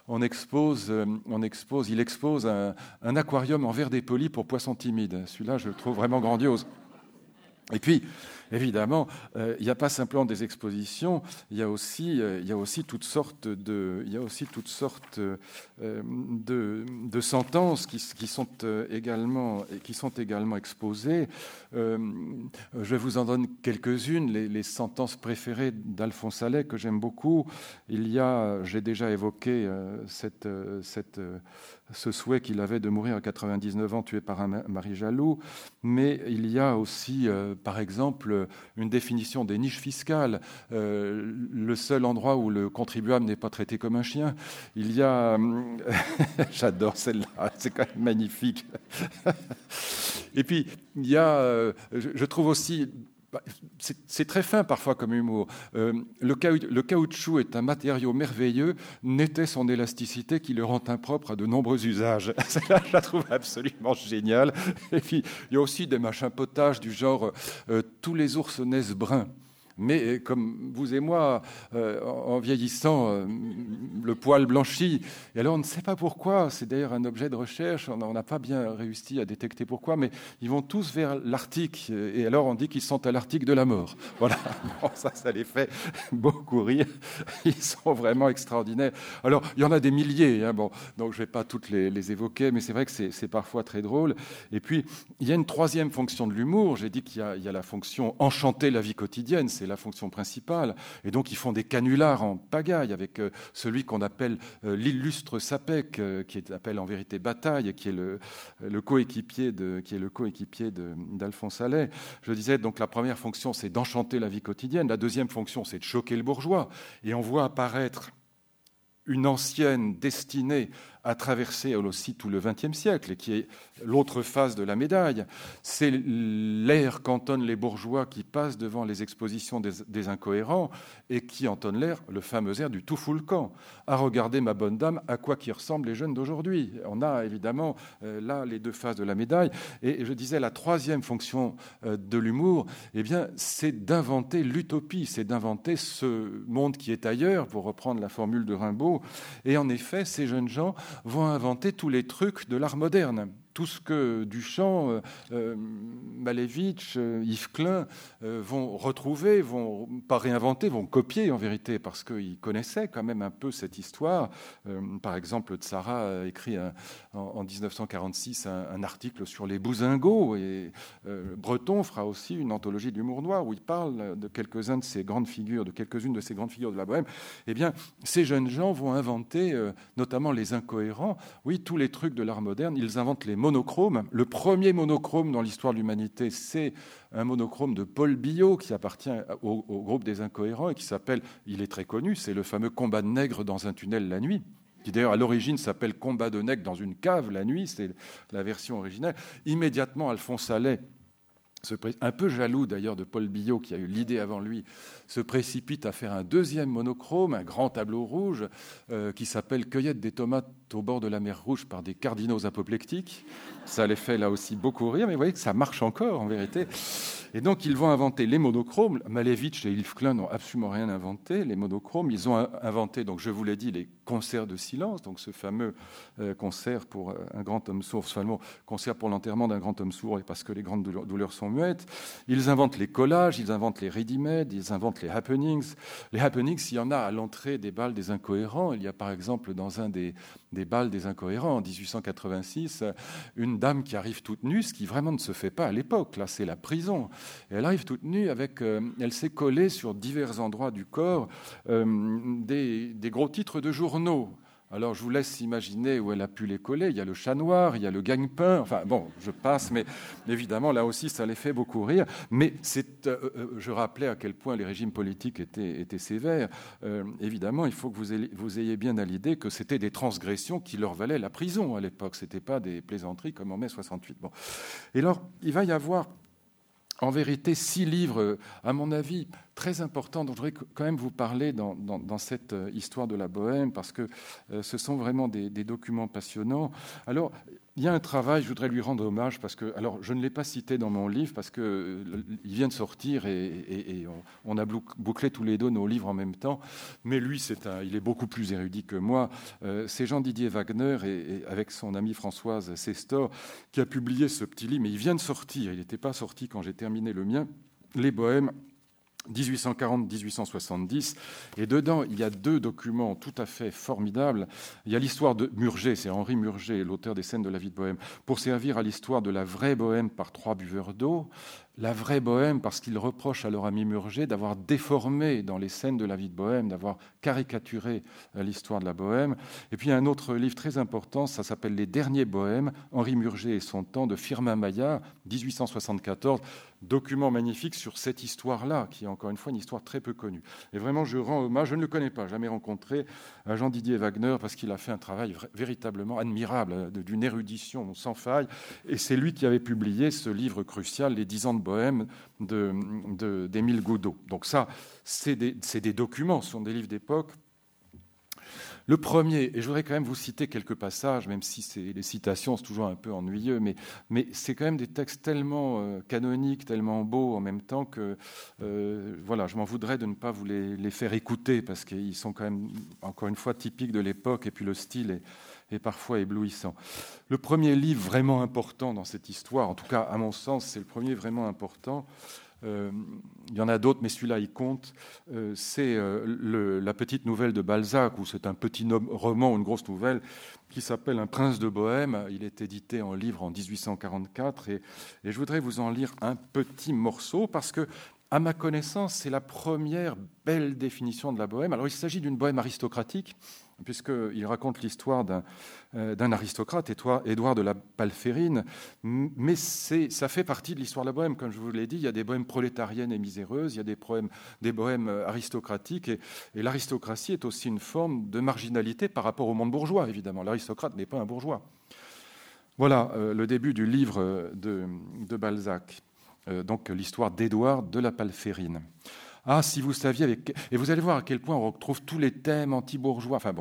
On expose, euh, on expose, il expose un, un aquarium en verre dépoli pour poissons timides. Celui-là, je le trouve vraiment grandiose. Et puis, évidemment, euh, il n'y a pas simplement des expositions, il y a aussi, euh, toutes sortes de, euh, sentences qui, sont également, exposées. je vais vous en donner quelques-unes, les, sentences préférées d'Alphonse Allais que j'aime beaucoup. Il y a, j'ai déjà évoqué ce souhait qu'il avait de mourir à 99 ans tué par un mari jaloux, mais il y a aussi, euh, par exemple, une définition des niches fiscales, euh, le seul endroit où le contribuable n'est pas traité comme un chien. Il y a, j'adore celle-là, c'est quand même magnifique. Et puis, il y a, euh, je trouve aussi c'est très fin parfois comme humour. Euh, le, caoutchouc est un matériau merveilleux, n'était son élasticité qui le rend impropre à de nombreux usages. je la trouve absolument géniale. Et puis, il y a aussi des machins potages du genre euh, tous les ours naissent bruns. Mais euh, comme vous et moi, euh, en vieillissant, euh, le poil blanchit. Et alors on ne sait pas pourquoi. C'est d'ailleurs un objet de recherche. On n'a pas bien réussi à détecter pourquoi. Mais ils vont tous vers l'Arctique. Et alors on dit qu'ils sont à l'Arctique de la mort. Voilà. ça, ça les fait beaucoup rire. Ils sont vraiment extraordinaires. Alors il y en a des milliers. Hein, bon, donc je ne vais pas toutes les, évoquer. Mais c'est vrai que c'est parfois très drôle. Et puis il y a une troisième fonction de l'humour. J'ai dit qu'il y, a la fonction enchanter la vie quotidienne. C'est la fonction principale. Et donc, ils font des canulars en pagaille avec euh, celui qu'on appelle euh, l'illustre Sapec, euh, qui appelle en vérité Bataille, qui est le, le coéquipier de, qui est le coéquipier d'Alphonse Allais. Je disais, donc, la première fonction, c'est d'enchanter la vie quotidienne. La deuxième fonction, c'est de choquer le bourgeois. Et on voit apparaître une ancienne destinée à traverser aussi tout le XXe siècle et qui est l'autre face de la médaille. C'est l'air qu'entonnent les bourgeois qui passent devant les expositions des, incohérents et qui entonnent l'air, le fameux air du tout fout le camp. À regarder, ma bonne dame, à quoi qui ressemblent les jeunes d'aujourd'hui. On a évidemment euh, là les deux faces de la médaille. Et je disais, la troisième fonction euh, de l'humour, eh bien, c'est d'inventer l'utopie, c'est d'inventer ce monde qui est ailleurs, pour reprendre la formule de Rimbaud. Et en effet, ces jeunes gens vont inventer tous les trucs de l'art moderne tout ce que Duchamp, euh, euh, Malevitch, euh, Yves Klein vont retrouver, vont pas réinventer, vont copier en vérité, parce qu'ils connaissaient quand même un peu cette histoire. par exemple, Tsara a écrit en, 1946 un, article sur les bousingots, et Breton fera aussi une anthologie d'humour noir où il parle de quelques-uns de ces grandes figures, de quelques-unes de ces grandes figures de la bohème. Eh bien, ces jeunes gens vont inventer, notamment les incohérents, oui, tous les trucs de l'art moderne. Ils inventent les monochrome. Le premier monochrome dans l'histoire de l'humanité, c'est un monochrome de Paul Biot qui appartient au, groupe des incohérents et qui s'appelle, il est très connu, c'est le fameux combat de nègres dans un tunnel la nuit qui d'ailleurs à l'origine s'appelle Combat de nègres dans une cave la nuit, c'est la version originale. Immédiatement, Alphonse Allais, un peu jaloux d'ailleurs de Paul Biot qui a eu l'idée avant lui, se précipite à faire un deuxième monochrome, un grand tableau rouge euh, qui s'appelle Cueillette des tomates au bord de la mer Rouge par des cardinaux apoplectiques. Ça les fait là aussi beaucoup rire, mais vous voyez que ça marche encore en vérité. Et donc ils vont inventer les monochromes. Malevich et Yves Klein n'ont absolument rien inventé, les monochromes. Ils ont inventé, donc je vous l'ai dit, les concerts de silence, donc ce fameux euh, concert pour euh, un grand homme sourd, seulement concert pour l'enterrement d'un grand homme sourd et parce que les grandes douleurs sont muettes. Ils inventent les collages, ils inventent les ready-made, ils inventent les happenings. Les happenings, il y en a à l'entrée des balles des incohérents. Il y a par exemple dans un des, des balles des incohérents en 1886 une dame qui arrive toute nue, ce qui vraiment ne se fait pas à l'époque. Là, c'est la prison. Elle arrive toute nue avec, euh, elle s'est collée sur divers endroits du corps euh, des, gros titres de journaux Alors je vous laisse imaginer où elle a pu les coller. Il y a le chat noir, il y a le gagne-pain. Enfin bon, je passe, mais évidemment là aussi ça les fait beaucoup rire. Mais c'est, euh, euh, je rappelais à quel point les régimes politiques étaient, sévères. Euh, évidemment, il faut que vous ayez, bien à l'idée que c'était des transgressions qui leur valaient la prison à l'époque. C'était pas des plaisanteries comme en mai 68. Bon. Et alors il va y avoir en vérité six livres, à mon avis, très importants dont je voudrais quand même vous parler dans, cette euh, histoire de la Bohème, parce que euh, ce sont vraiment des, documents passionnants. Alors, il y a un travail, je voudrais lui rendre hommage parce que, alors, je ne l'ai pas cité dans mon livre parce que euh, vient de sortir et, on, a bouclé tous les deux nos livres en même temps. Mais lui, c'est un, il est beaucoup plus érudit que moi. C'est Jean-Didier Wagner et, avec son amie Françoise Sestor qui a publié ce petit livre. Mais il vient de sortir. Il n'était pas sorti quand j'ai terminé le mien. Les Bohèmes 1840-1870. Et dedans, il y a deux documents tout à fait formidables. Il y a l'histoire de Murger, c'est Henri Murger, l'auteur des scènes de la vie de Bohème, pour servir à l'histoire de la vraie Bohème par trois buveurs d'eau la vraie bohème, parce qu'il reproche à leur ami Murger d'avoir déformé dans les scènes de la vie de bohème, d'avoir caricaturé euh, l'histoire de la bohème. Et puis un autre livre très important, ça s'appelle Les derniers bohèmes, Henri Murger et son temps de Firmin Maillard, 1874, document magnifique sur cette histoire-là, qui est encore une fois une histoire très peu connue. Et vraiment, je rends hommage, je ne le connais pas, jamais rencontré, à Jean-Didier Wagner, parce qu'il a fait un travail véritablement admirable, euh, d'une érudition sans faille. Et c'est lui qui avait publié ce livre crucial, Les dix ans de Bohème d'Émile de, Goudot. Donc ça, c'est des, des, documents, ce sont des livres d'époque. Le premier, et je voudrais quand même vous citer quelques passages, même si les citations sont toujours un peu ennuyeux, mais, mais c'est quand même des textes tellement euh, canoniques, tellement beaux en même temps que euh, voilà, je m'en voudrais de ne pas vous les, les faire écouter parce qu'ils sont quand même, encore une fois, typiques de l'époque et puis le style est, et parfois éblouissant. Le premier livre vraiment important dans cette histoire, en tout cas à mon sens, c'est le premier vraiment important. Euh, il y en a d'autres, mais celui-là, il compte. Euh, c'est euh, la petite nouvelle de Balzac, ou c'est un petit roman une grosse nouvelle qui s'appelle Un prince de Bohème. Il est édité en livre en 1844, et, et je voudrais vous en lire un petit morceau parce que à ma connaissance, c'est la première belle définition de la bohème. Alors, il s'agit d'une bohème aristocratique, puisqu'il raconte l'histoire d'un euh, aristocrate, Édouard de la Palférine, mais ça fait partie de l'histoire de la bohème. Comme je vous l'ai dit, il y a des bohèmes prolétariennes et miséreuses, il y a des, bohèmes euh, aristocratiques, et, l'aristocratie est aussi une forme de marginalité par rapport au monde bourgeois, évidemment. L'aristocrate n'est pas un bourgeois. Voilà euh, le début du livre de, Balzac. Donc l'histoire d'Édouard de la Palférine. Ah, si vous saviez, avec... et vous allez voir à quel point on retrouve tous les thèmes anti-bourgeois. Enfin.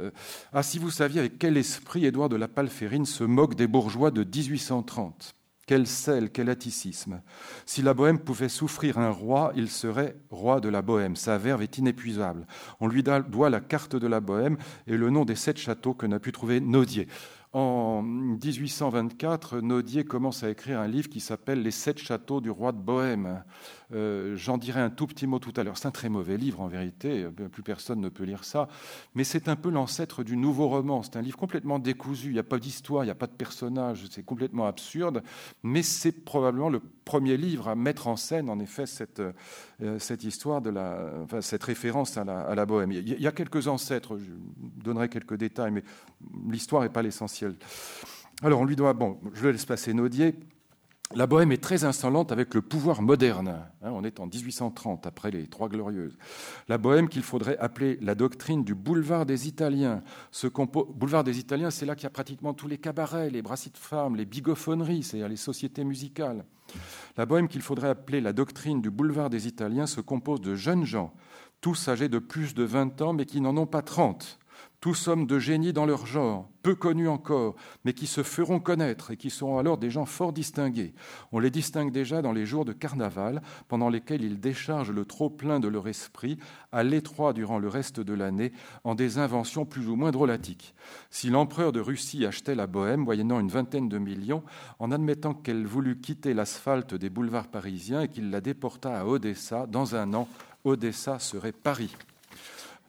Euh, ah, si vous saviez avec quel esprit Édouard de la Palférine se moque des bourgeois de 1830. Quel sel, quel atticisme. Si la Bohème pouvait souffrir un roi, il serait roi de la Bohème. Sa verve est inépuisable. On lui doit la carte de la Bohème et le nom des sept châteaux que n'a pu trouver Naudier. En 1824, Naudier commence à écrire un livre qui s'appelle Les sept châteaux du roi de Bohême. Euh, j'en dirai un tout petit mot tout à l'heure. C'est un très mauvais livre en vérité, plus personne ne peut lire ça, mais c'est un peu l'ancêtre du nouveau roman. C'est un livre complètement décousu, il n'y a pas d'histoire, il n'y a pas de personnage, c'est complètement absurde, mais c'est probablement le premier livre à mettre en scène en effet cette, euh, histoire, de la, cette référence à la, à la bohème. Il y a quelques ancêtres, je donnerai quelques détails, mais l'histoire n'est pas l'essentiel. Alors on lui doit, bon, je laisse passer Naudier. La Bohème est très insolente avec le pouvoir moderne. Hein, on est en 1830, après les Trois Glorieuses. La Bohème qu'il faudrait appeler la doctrine du boulevard des Italiens. Boulevard des Italiens, c'est là qu'il y a pratiquement tous les cabarets, les brasseries de femmes, les bigophoneries, c'est-à-dire les sociétés musicales. La Bohème qu'il faudrait appeler la doctrine du boulevard des Italiens se compose de jeunes gens, tous âgés de plus de 20 ans, mais qui n'en ont pas 30 tous hommes de génie dans leur genre, peu connus encore, mais qui se feront connaître et qui seront alors des gens fort distingués. On les distingue déjà dans les jours de carnaval, pendant lesquels ils déchargent le trop-plein de leur esprit à l'étroit durant le reste de l'année en des inventions plus ou moins drôlatiques. Si l'empereur de Russie achetait la Bohème, moyennant une vingtaine de millions, en admettant qu'elle voulut quitter l'asphalte des boulevards parisiens et qu'il la déporta à Odessa, dans un an, Odessa serait Paris.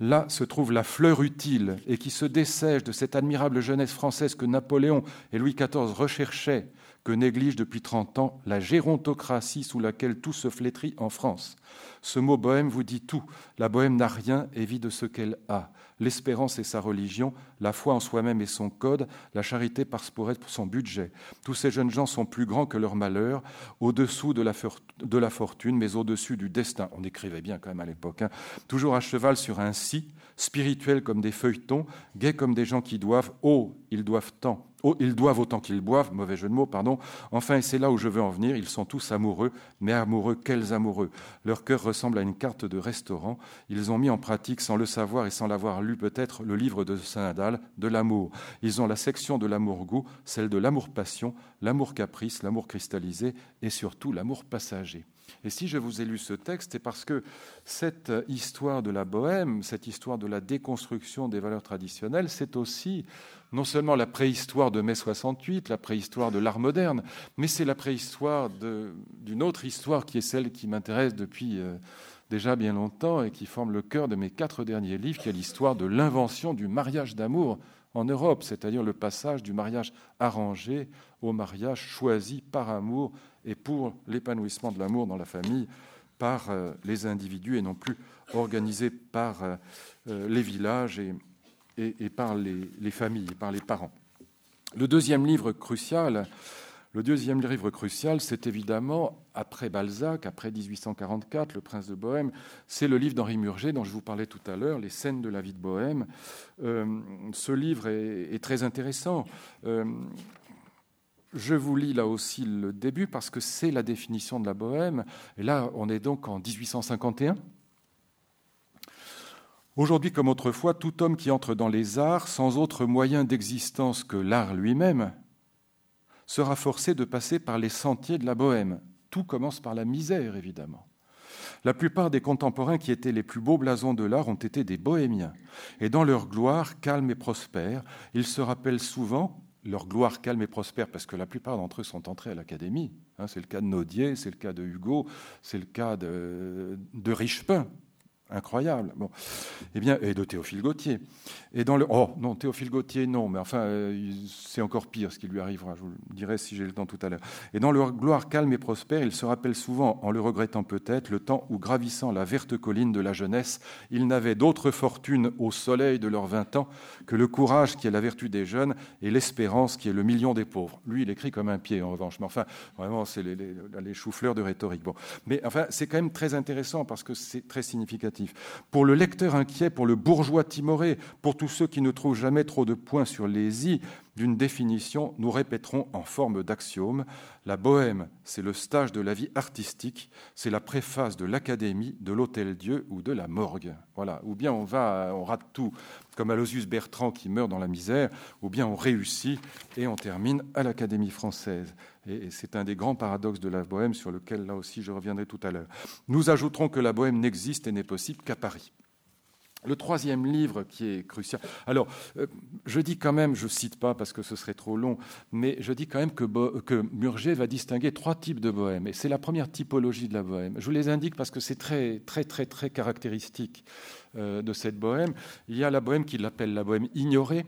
Là se trouve la fleur utile et qui se dessèche de cette admirable jeunesse française que Napoléon et Louis XIV recherchaient que néglige depuis 30 ans la gérontocratie sous laquelle tout se flétrit en France. Ce mot bohème vous dit tout. La bohème n'a rien et vit de ce qu'elle a. L'espérance est sa religion, la foi en soi-même est son code, la charité passe pour être son budget. Tous ces jeunes gens sont plus grands que leur malheur, au-dessous de la, fortune, mais au-dessus du destin. On écrivait bien quand même à l'époque. Hein. Toujours à cheval sur un si, spirituels comme des feuilletons, gais comme des gens qui doivent, oh, ils doivent tant, ils doivent autant qu'ils boivent, mauvais jeu de mots, pardon. Enfin, et c'est là où je veux en venir, ils sont tous amoureux, mais amoureux, quels amoureux Leur cœur ressemble à une carte de restaurant. Ils ont mis en pratique, sans le savoir et sans l'avoir lu peut-être, le livre de Saint-Adal, de l'amour. Ils ont la section de l'amour-goût, celle de l'amour-passion, l'amour-caprice, l'amour cristallisé et surtout l'amour passager. Et si je vous ai lu ce texte, c'est parce que cette histoire de la bohème, cette histoire de la déconstruction des valeurs traditionnelles, c'est aussi non seulement la préhistoire de mai 68, la préhistoire de l'art moderne, mais c'est la préhistoire d'une autre histoire qui est celle qui m'intéresse depuis euh, déjà bien longtemps et qui forme le cœur de mes quatre derniers livres, qui est l'histoire de l'invention du mariage d'amour en Europe, c'est-à-dire le passage du mariage arrangé au mariage choisi par amour et pour l'épanouissement de l'amour dans la famille par euh, les individus et non plus organisé par euh, euh, les villages et, et, par les, les, familles, par les parents. Le deuxième livre crucial, le deuxième livre crucial, c'est évidemment après Balzac, après 1844, Le Prince de Bohème, c'est le livre d'Henri Murger dont je vous parlais tout à l'heure, Les scènes de la vie de Bohème. ce livre est très intéressant. Je vous lis là aussi le début parce que c'est la définition de la bohème. Et là, on est donc en 1851. Aujourd'hui comme autrefois, tout homme qui entre dans les arts sans autre moyen d'existence que l'art lui-même sera forcé de passer par les sentiers de la bohème. Tout commence par la misère, évidemment. La plupart des contemporains qui étaient les plus beaux blasons de l'art ont été des bohémiens. Et dans leur gloire calme et prospère, ils se rappellent souvent, leur gloire calme et prospère, parce que la plupart d'entre eux sont entrés à l'académie. Hein, c'est le cas de Naudier, c'est le cas de Hugo, c'est le cas de, de Richepin, incroyable. Bon, eh bien, et de Théophile Gautier. Et dans le, oh non, Théophile Gautier, non, mais enfin, euh, c'est encore pire ce qui lui arrivera. Je vous le dirai si j'ai le temps tout à l'heure. Et dans leur gloire calme et prospère, il se rappelle souvent, en le regrettant peut-être, le temps où, gravissant la verte colline de la jeunesse, ils n'avaient d'autre fortune au soleil de leurs vingt ans que le courage qui est la vertu des jeunes et l'espérance qui est le million des pauvres. Lui, il écrit comme un pied, en revanche. Mais enfin, vraiment, c'est les, les, les choux-fleurs de rhétorique. Bon, mais enfin, c'est quand même très intéressant parce que c'est très significatif. Pour le lecteur inquiet, pour le bourgeois timoré, pour tous ceux qui ne trouvent jamais trop de points sur les i d'une définition, nous répéterons en forme d'axiome la bohème, c'est le stage de la vie artistique, c'est la préface de l'académie, de l'hôtel Dieu ou de la morgue. Voilà. Ou bien on va, on rate tout, comme Aloysius Bertrand qui meurt dans la misère, ou bien on réussit et on termine à l'Académie française. Et c'est un des grands paradoxes de la bohème sur lequel là aussi je reviendrai tout à l'heure. Nous ajouterons que la bohème n'existe et n'est possible qu'à Paris. Le troisième livre qui est crucial. Alors, euh, je dis quand même, je ne cite pas parce que ce serait trop long, mais je dis quand même que, que Murger va distinguer trois types de bohème. Et c'est la première typologie de la bohème. Je vous les indique parce que c'est très, très, très, très caractéristique euh, de cette bohème. Il y a la bohème qu'il appelle la bohème ignorée,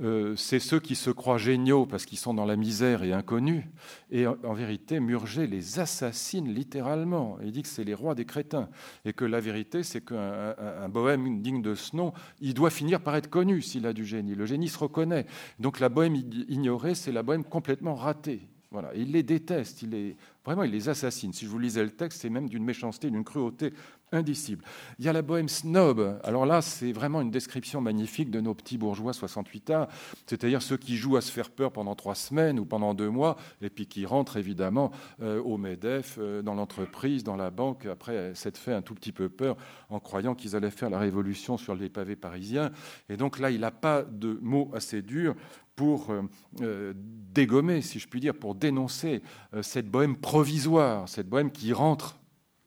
euh, c'est ceux qui se croient géniaux parce qu'ils sont dans la misère et inconnus. Et en, vérité, Murger les assassine littéralement. Il dit que c'est les rois des crétins. Et que la vérité, c'est qu'un bohème digne de ce nom, il doit finir par être connu s'il a du génie. Le génie se reconnaît. Donc la bohème ignorée, c'est la bohème complètement ratée. Voilà. il les déteste, il les, vraiment, il les assassine. Si je vous lisais le texte, c'est même d'une méchanceté, d'une cruauté indicible. Il y a la bohème snob. Alors là, c'est vraiment une description magnifique de nos petits bourgeois 68 ans, c'est-à-dire ceux qui jouent à se faire peur pendant trois semaines ou pendant deux mois, et puis qui rentrent évidemment euh, au MEDEF, euh, dans l'entreprise, dans la banque, après s'être fait un tout petit peu peur en croyant qu'ils allaient faire la révolution sur les pavés parisiens. Et donc là, il n'a pas de mots assez durs pour euh, dégommer, si je puis dire, pour dénoncer cette bohème provisoire, cette bohème qui rentre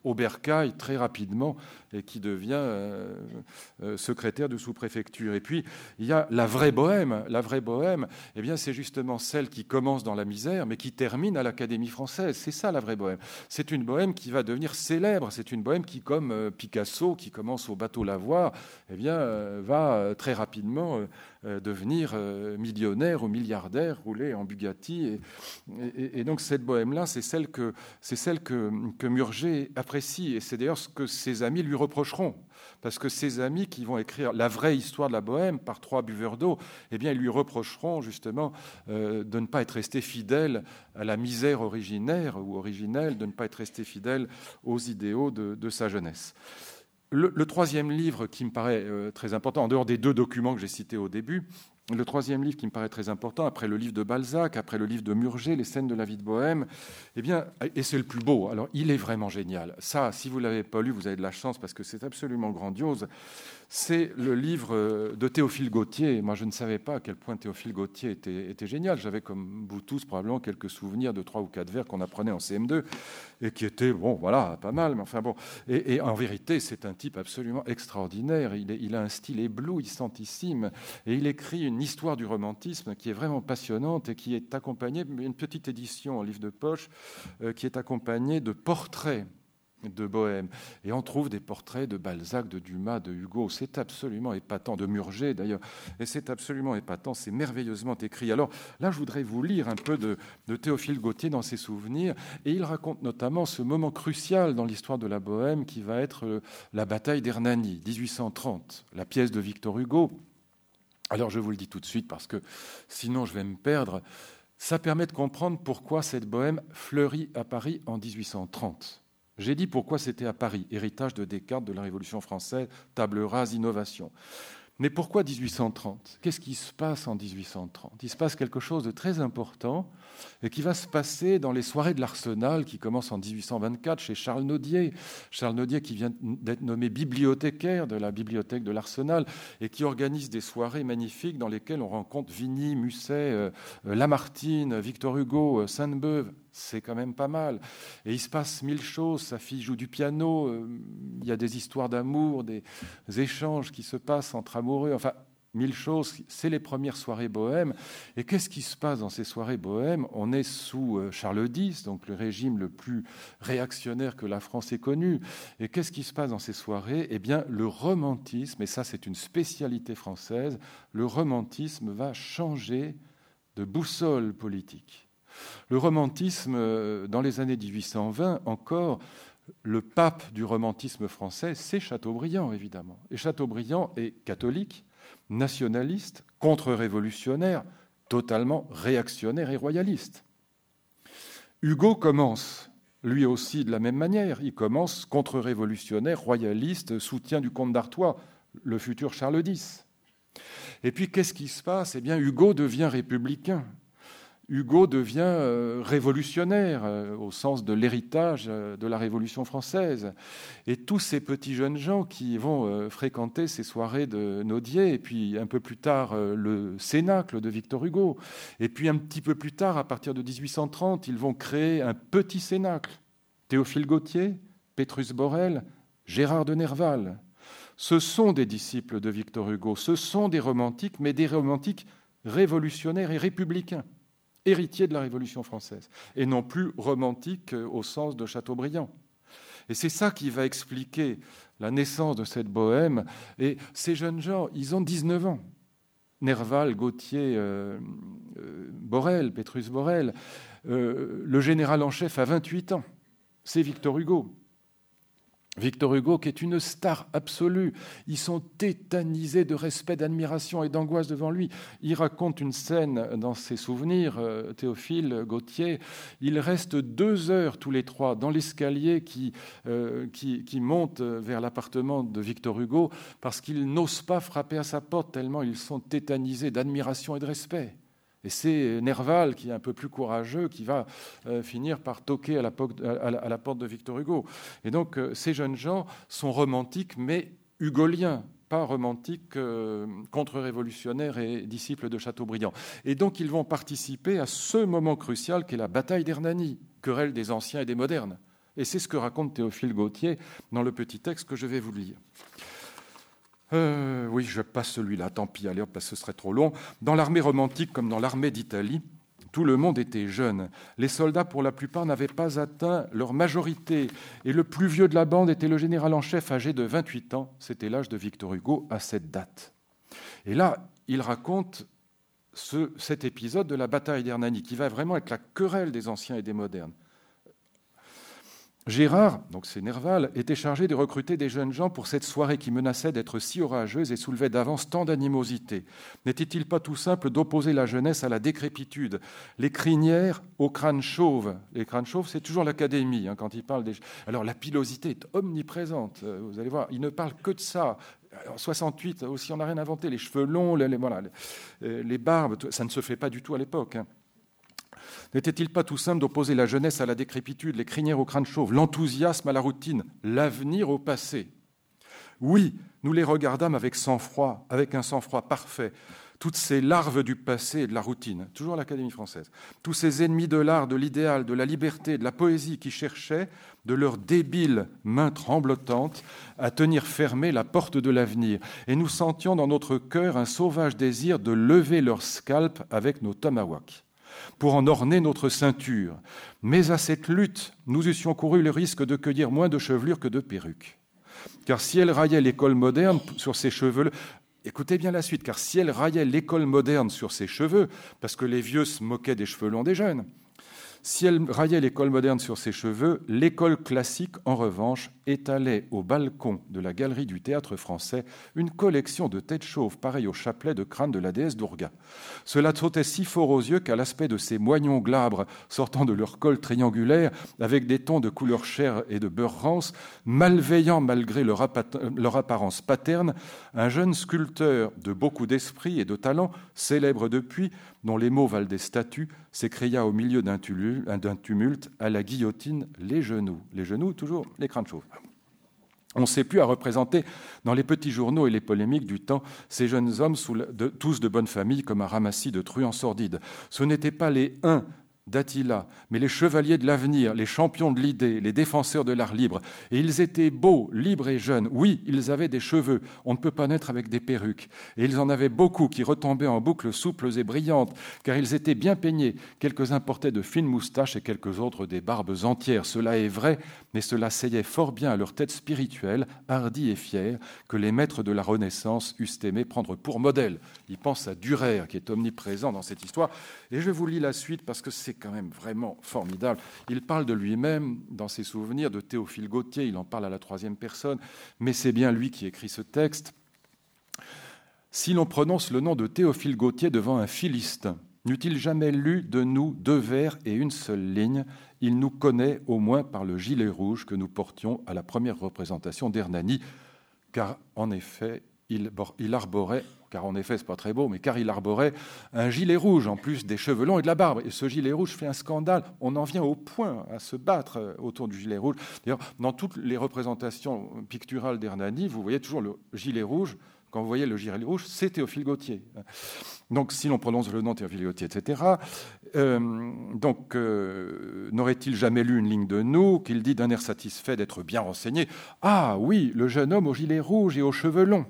au bercail très rapidement et qui devient euh, euh, secrétaire de sous-préfecture. Et puis, il y a la vraie bohème. La vraie bohème, eh bien, c'est justement celle qui commence dans la misère, mais qui termine à l'Académie française. C'est ça, la vraie bohème. C'est une bohème qui va devenir célèbre. C'est une bohème qui, comme euh, Picasso, qui commence au bateau Lavoir, eh bien, va très rapidement devenir millionnaire ou milliardaire, rouler en Bugatti. Et, donc cette bohème-là, c'est celle, que, celle que, que Murger apprécie. Et c'est d'ailleurs ce que ses amis lui reprocheront parce que ses amis qui vont écrire la vraie histoire de la Bohème par trois buveurs d'eau, eh bien, ils lui reprocheront justement euh, de ne pas être resté fidèle à la misère originaire ou originelle, de ne pas être resté fidèle aux idéaux de, sa jeunesse. Le, troisième livre qui me paraît euh, très important, en dehors des deux documents que j'ai cités au début, le troisième livre qui me paraît très important, après le livre de Balzac, après le livre de Murger, Les scènes de la vie de Bohème, eh bien, et c'est le plus beau. Alors, il est vraiment génial. Ça, si vous ne l'avez pas lu, vous avez de la chance parce que c'est absolument grandiose c'est le livre de Théophile Gautier. Moi, je ne savais pas à quel point Théophile Gautier était, génial. J'avais, comme vous tous, probablement quelques souvenirs de trois ou quatre vers qu'on apprenait en CM2 et qui étaient, bon, voilà, pas mal, mais enfin bon. Et, en vérité, c'est un type absolument extraordinaire. Il, il, a un style éblouissantissime et il écrit une histoire du romantisme qui est vraiment passionnante et qui est accompagnée, une petite édition en livre de poche, euh, qui est accompagnée de portraits de Bohème. Et on trouve des portraits de Balzac, de Dumas, de Hugo. C'est absolument épatant, de Murger d'ailleurs. Et c'est absolument épatant, c'est merveilleusement écrit. Alors là, je voudrais vous lire un peu de, Théophile Gautier dans ses souvenirs. Et il raconte notamment ce moment crucial dans l'histoire de la Bohème qui va être euh, la bataille d'Hernani, 1830, la pièce de Victor Hugo. Alors je vous le dis tout de suite parce que sinon je vais me perdre. Ça permet de comprendre pourquoi cette bohème fleurit à Paris en 1830. J'ai dit pourquoi c'était à Paris, héritage de Descartes, de la Révolution française, table rase, innovation. Mais pourquoi 1830 Qu'est-ce qui se passe en 1830 Il se passe quelque chose de très important et qui va se passer dans les soirées de l'Arsenal qui commencent en 1824 chez Charles Naudier. Charles Naudier qui vient d'être nommé bibliothécaire de la bibliothèque de l'Arsenal et qui organise des soirées magnifiques dans lesquelles on rencontre Vigny, Musset, euh, euh, Lamartine, Victor Hugo, euh, Sainte-Beuve, c'est quand même pas mal. Et il se passe mille choses. Sa fille joue du piano. Euh, il y a des histoires d'amour, des échanges qui se passent entre amoureux. Enfin, mille choses. C'est les premières soirées bohèmes. Et qu'est-ce qui se passe dans ces soirées bohèmes? On est sous euh, Charles X, donc le régime le plus réactionnaire que la France ait connu. Et qu'est-ce qui se passe dans ces soirées? Eh bien, le romantisme, et ça c'est une spécialité française, le romantisme va changer de boussole politique. Le romantisme, euh, dans les années 1820, encore, le pape du romantisme français, c'est Chateaubriand, évidemment. Et Chateaubriand est catholique, nationaliste, contre-révolutionnaire, totalement réactionnaire et royaliste. Hugo commence, lui aussi, de la même manière. Il commence contre-révolutionnaire, royaliste, soutien du comte d'Artois, le futur Charles X. Et puis, qu'est-ce qui se passe? Eh bien, Hugo devient républicain. Hugo devient euh, révolutionnaire euh, au sens de l'héritage euh, de la Révolution française. Et tous ces petits jeunes gens qui vont fréquenter ces soirées de Naudier, et puis un peu plus tard le Cénacle de Victor Hugo, et puis un petit peu plus tard, à partir de 1830, ils vont créer un petit Cénacle. Théophile Gautier, Petrus Borel, Gérard de Nerval. Ce sont des disciples de Victor Hugo, ce sont des romantiques, mais des romantiques révolutionnaires et républicains héritier de la Révolution française, et non plus romantique euh, au sens de Chateaubriand. Et c'est ça qui va expliquer la naissance de cette bohème. Et ces jeunes gens, ils ont 19 ans. Nerval, Gauthier, euh, euh, Borel, Petrus Borel. le général en chef a 28 ans. C'est Victor Hugo. Victor Hugo, qui est une star absolue. Ils sont tétanisés de respect, d'admiration et d'angoisse devant lui. Il raconte une scène dans ses souvenirs, euh, Théophile, Gauthier. Il reste deux heures tous les trois dans l'escalier euh, qui, qui, monte vers l'appartement de Victor Hugo parce qu'ils n'osent pas frapper à sa porte tellement ils sont tétanisés d'admiration et de respect. Et c'est Nerval, qui est un peu plus courageux, qui va euh, finir par toquer à la, porte de Victor Hugo. Et donc, euh, ces jeunes gens sont romantiques, mais hugoliens, pas romantiques, euh, contre-révolutionnaires et disciples de Chateaubriand. Et donc, ils vont participer à ce moment crucial qu'est la bataille d'Hernani, querelle des anciens et des modernes. Et c'est ce que raconte Théophile Gautier dans le petit texte que je vais vous lire. Euh, oui, je passe celui-là, tant pis, allez, parce que ce serait trop long. Dans l'armée romantique comme dans l'armée d'Italie, tout le monde était jeune. Les soldats, pour la plupart, n'avaient pas atteint leur majorité. Et le plus vieux de la bande était le général en chef, âgé de 28 ans. C'était l'âge de Victor Hugo à cette date. Et là, il raconte cet épisode de la bataille d'Hernani, qui va vraiment être la querelle des anciens et des modernes. Gérard, donc c'est Nerval, était chargé de recruter des jeunes gens pour cette soirée qui menaçait d'être si orageuse et soulevait d'avance tant d'animosité. N'était-il pas tout simple d'opposer la jeunesse à la décrépitude? Les crinières au crâne chauve. Les crânes chauves, c'est toujours l'académie hein, quand il parle des. Alors la pilosité est omniprésente. Euh, vous allez voir, il ne parle que de ça. En 68 aussi, on n'a rien inventé. Les cheveux longs, les, voilà, euh, les, barbes, ça ne se fait pas du tout à l'époque. Hein. N'était-il pas tout simple d'opposer la jeunesse à la décrépitude, les crinières au crâne chauve, l'enthousiasme à la routine, l'avenir au passé? Oui, nous les regardâmes avec sang-froid, avec un sang-froid parfait, toutes ces larves du passé et de la routine, toujours l'Académie française, tous ces ennemis de l'art, de l'idéal, de la liberté, de la poésie qui cherchaient, de leurs débiles mains tremblotantes, à tenir fermée la porte de l'avenir. Et nous sentions dans notre cœur un sauvage désir de lever leur scalp avec nos tomahawks pour en orner notre ceinture. Mais à cette lutte, nous eussions couru le risque de cueillir moins de chevelures que de perruques. Car si elle raillait l'école moderne sur ses cheveux, écoutez bien la suite, car si elle raillait l'école moderne sur ses cheveux, parce que les vieux se moquaient des cheveux longs des jeunes, si elle raillait l'école moderne sur ses cheveux, l'école classique, en revanche, étalait au balcon de la galerie du théâtre français une collection de têtes chauves pareilles au chapelet de crâne de la déesse d'Ourga. Cela sautait si fort aux yeux qu'à l'aspect de ces moignons glabres sortant de leur col triangulaire, avec des tons de couleur chair et de beurre rance, malveillants malgré leur, leur apparence paterne, un jeune sculpteur de beaucoup d'esprit et de talent, célèbre depuis, dont les mots valent des statues, s'écria au milieu d'un tumulte, à la guillotine les genoux. Les genoux, toujours les crânes chauves. On ne sait plus à représenter dans les petits journaux et les polémiques du temps ces jeunes hommes tous de bonne famille comme un ramassis de truands sordides. Ce n'étaient pas les uns d'Attila, mais les chevaliers de l'avenir, les champions de l'idée, les défenseurs de l'art libre. Et ils étaient beaux, libres et jeunes. Oui, ils avaient des cheveux. On ne peut pas naître avec des perruques. Et ils en avaient beaucoup qui retombaient en boucles souples et brillantes, car ils étaient bien peignés. Quelques-uns portaient de fines moustaches et quelques autres des barbes entières. Cela est vrai, mais cela seyait fort bien à leur tête spirituelle, hardie et fière, que les maîtres de la Renaissance eussent aimé prendre pour modèle. Il pense à Durer, qui est omniprésent dans cette histoire. Et je vous lis la suite parce que c'est quand même vraiment formidable. Il parle de lui-même dans ses souvenirs de Théophile Gautier, il en parle à la troisième personne, mais c'est bien lui qui écrit ce texte. Si l'on prononce le nom de Théophile Gautier devant un Philistin, n'eût-il jamais lu de nous deux vers et une seule ligne? Il nous connaît au moins par le gilet rouge que nous portions à la première représentation d'Hernani, car en effet, il, arborait car en effet, c'est pas très beau, mais car il arborait un gilet rouge, en plus des cheveux longs et de la barbe. Et ce gilet rouge fait un scandale. On en vient au point à se battre euh, autour du gilet rouge. D'ailleurs, dans toutes les représentations picturales d'Hernani, vous voyez toujours le gilet rouge. Quand vous voyez le gilet rouge, c'est Théophile Gautier. Donc, si l'on prononce le nom Théophile Gautier, etc., euh, donc, euh, n'aurait-il jamais lu une ligne de nous qu'il dit d'un air satisfait d'être bien renseigné Ah oui, le jeune homme au gilet rouge et aux cheveux longs.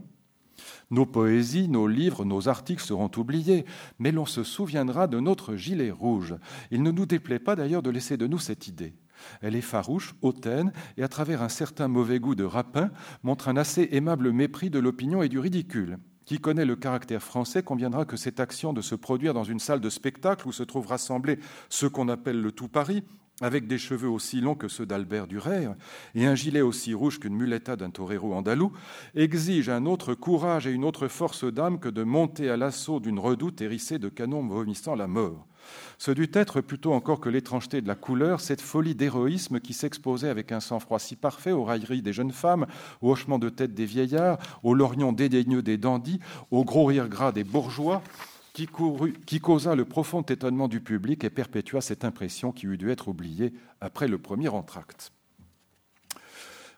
Nos poésies, nos livres, nos articles seront oubliés, mais l'on se souviendra de notre gilet rouge. Il ne nous déplaît pas d'ailleurs de laisser de nous cette idée. Elle est farouche, hautaine, et à travers un certain mauvais goût de rapin, montre un assez aimable mépris de l'opinion et du ridicule. Qui connaît le caractère français conviendra que cette action de se produire dans une salle de spectacle où se trouvent rassemblés ce qu'on appelle le tout Paris, avec des cheveux aussi longs que ceux d'Albert Durer et un gilet aussi rouge qu'une muleta d'un torero andalou, exige un autre courage et une autre force d'âme que de monter à l'assaut d'une redoute hérissée de canons vomissant la mort. Ce dut être plutôt encore que l'étrangeté de la couleur, cette folie d'héroïsme qui s'exposait avec un sang-froid si parfait aux railleries des jeunes femmes, aux hochements de tête des vieillards, aux lorgnons dédaigneux des dandys, aux gros rires gras des bourgeois, qui, causa le profond étonnement du public et perpétua cette impression qui eût dû être oubliée après le premier entracte.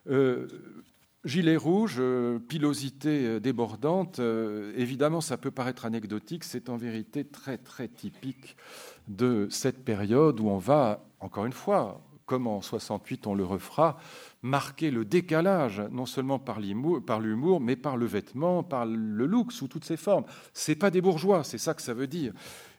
Euh, gilet rouge, euh, pilosité euh, débordante, évidemment ça peut paraître anecdotique, c'est en vérité très très typique de cette période où on va, encore une fois, comme en 68 on le refera, marquer le décalage, non seulement par l'humour, mais par le vêtement, par le look sous toutes ses formes. C'est pas des bourgeois, c'est ça que ça veut dire.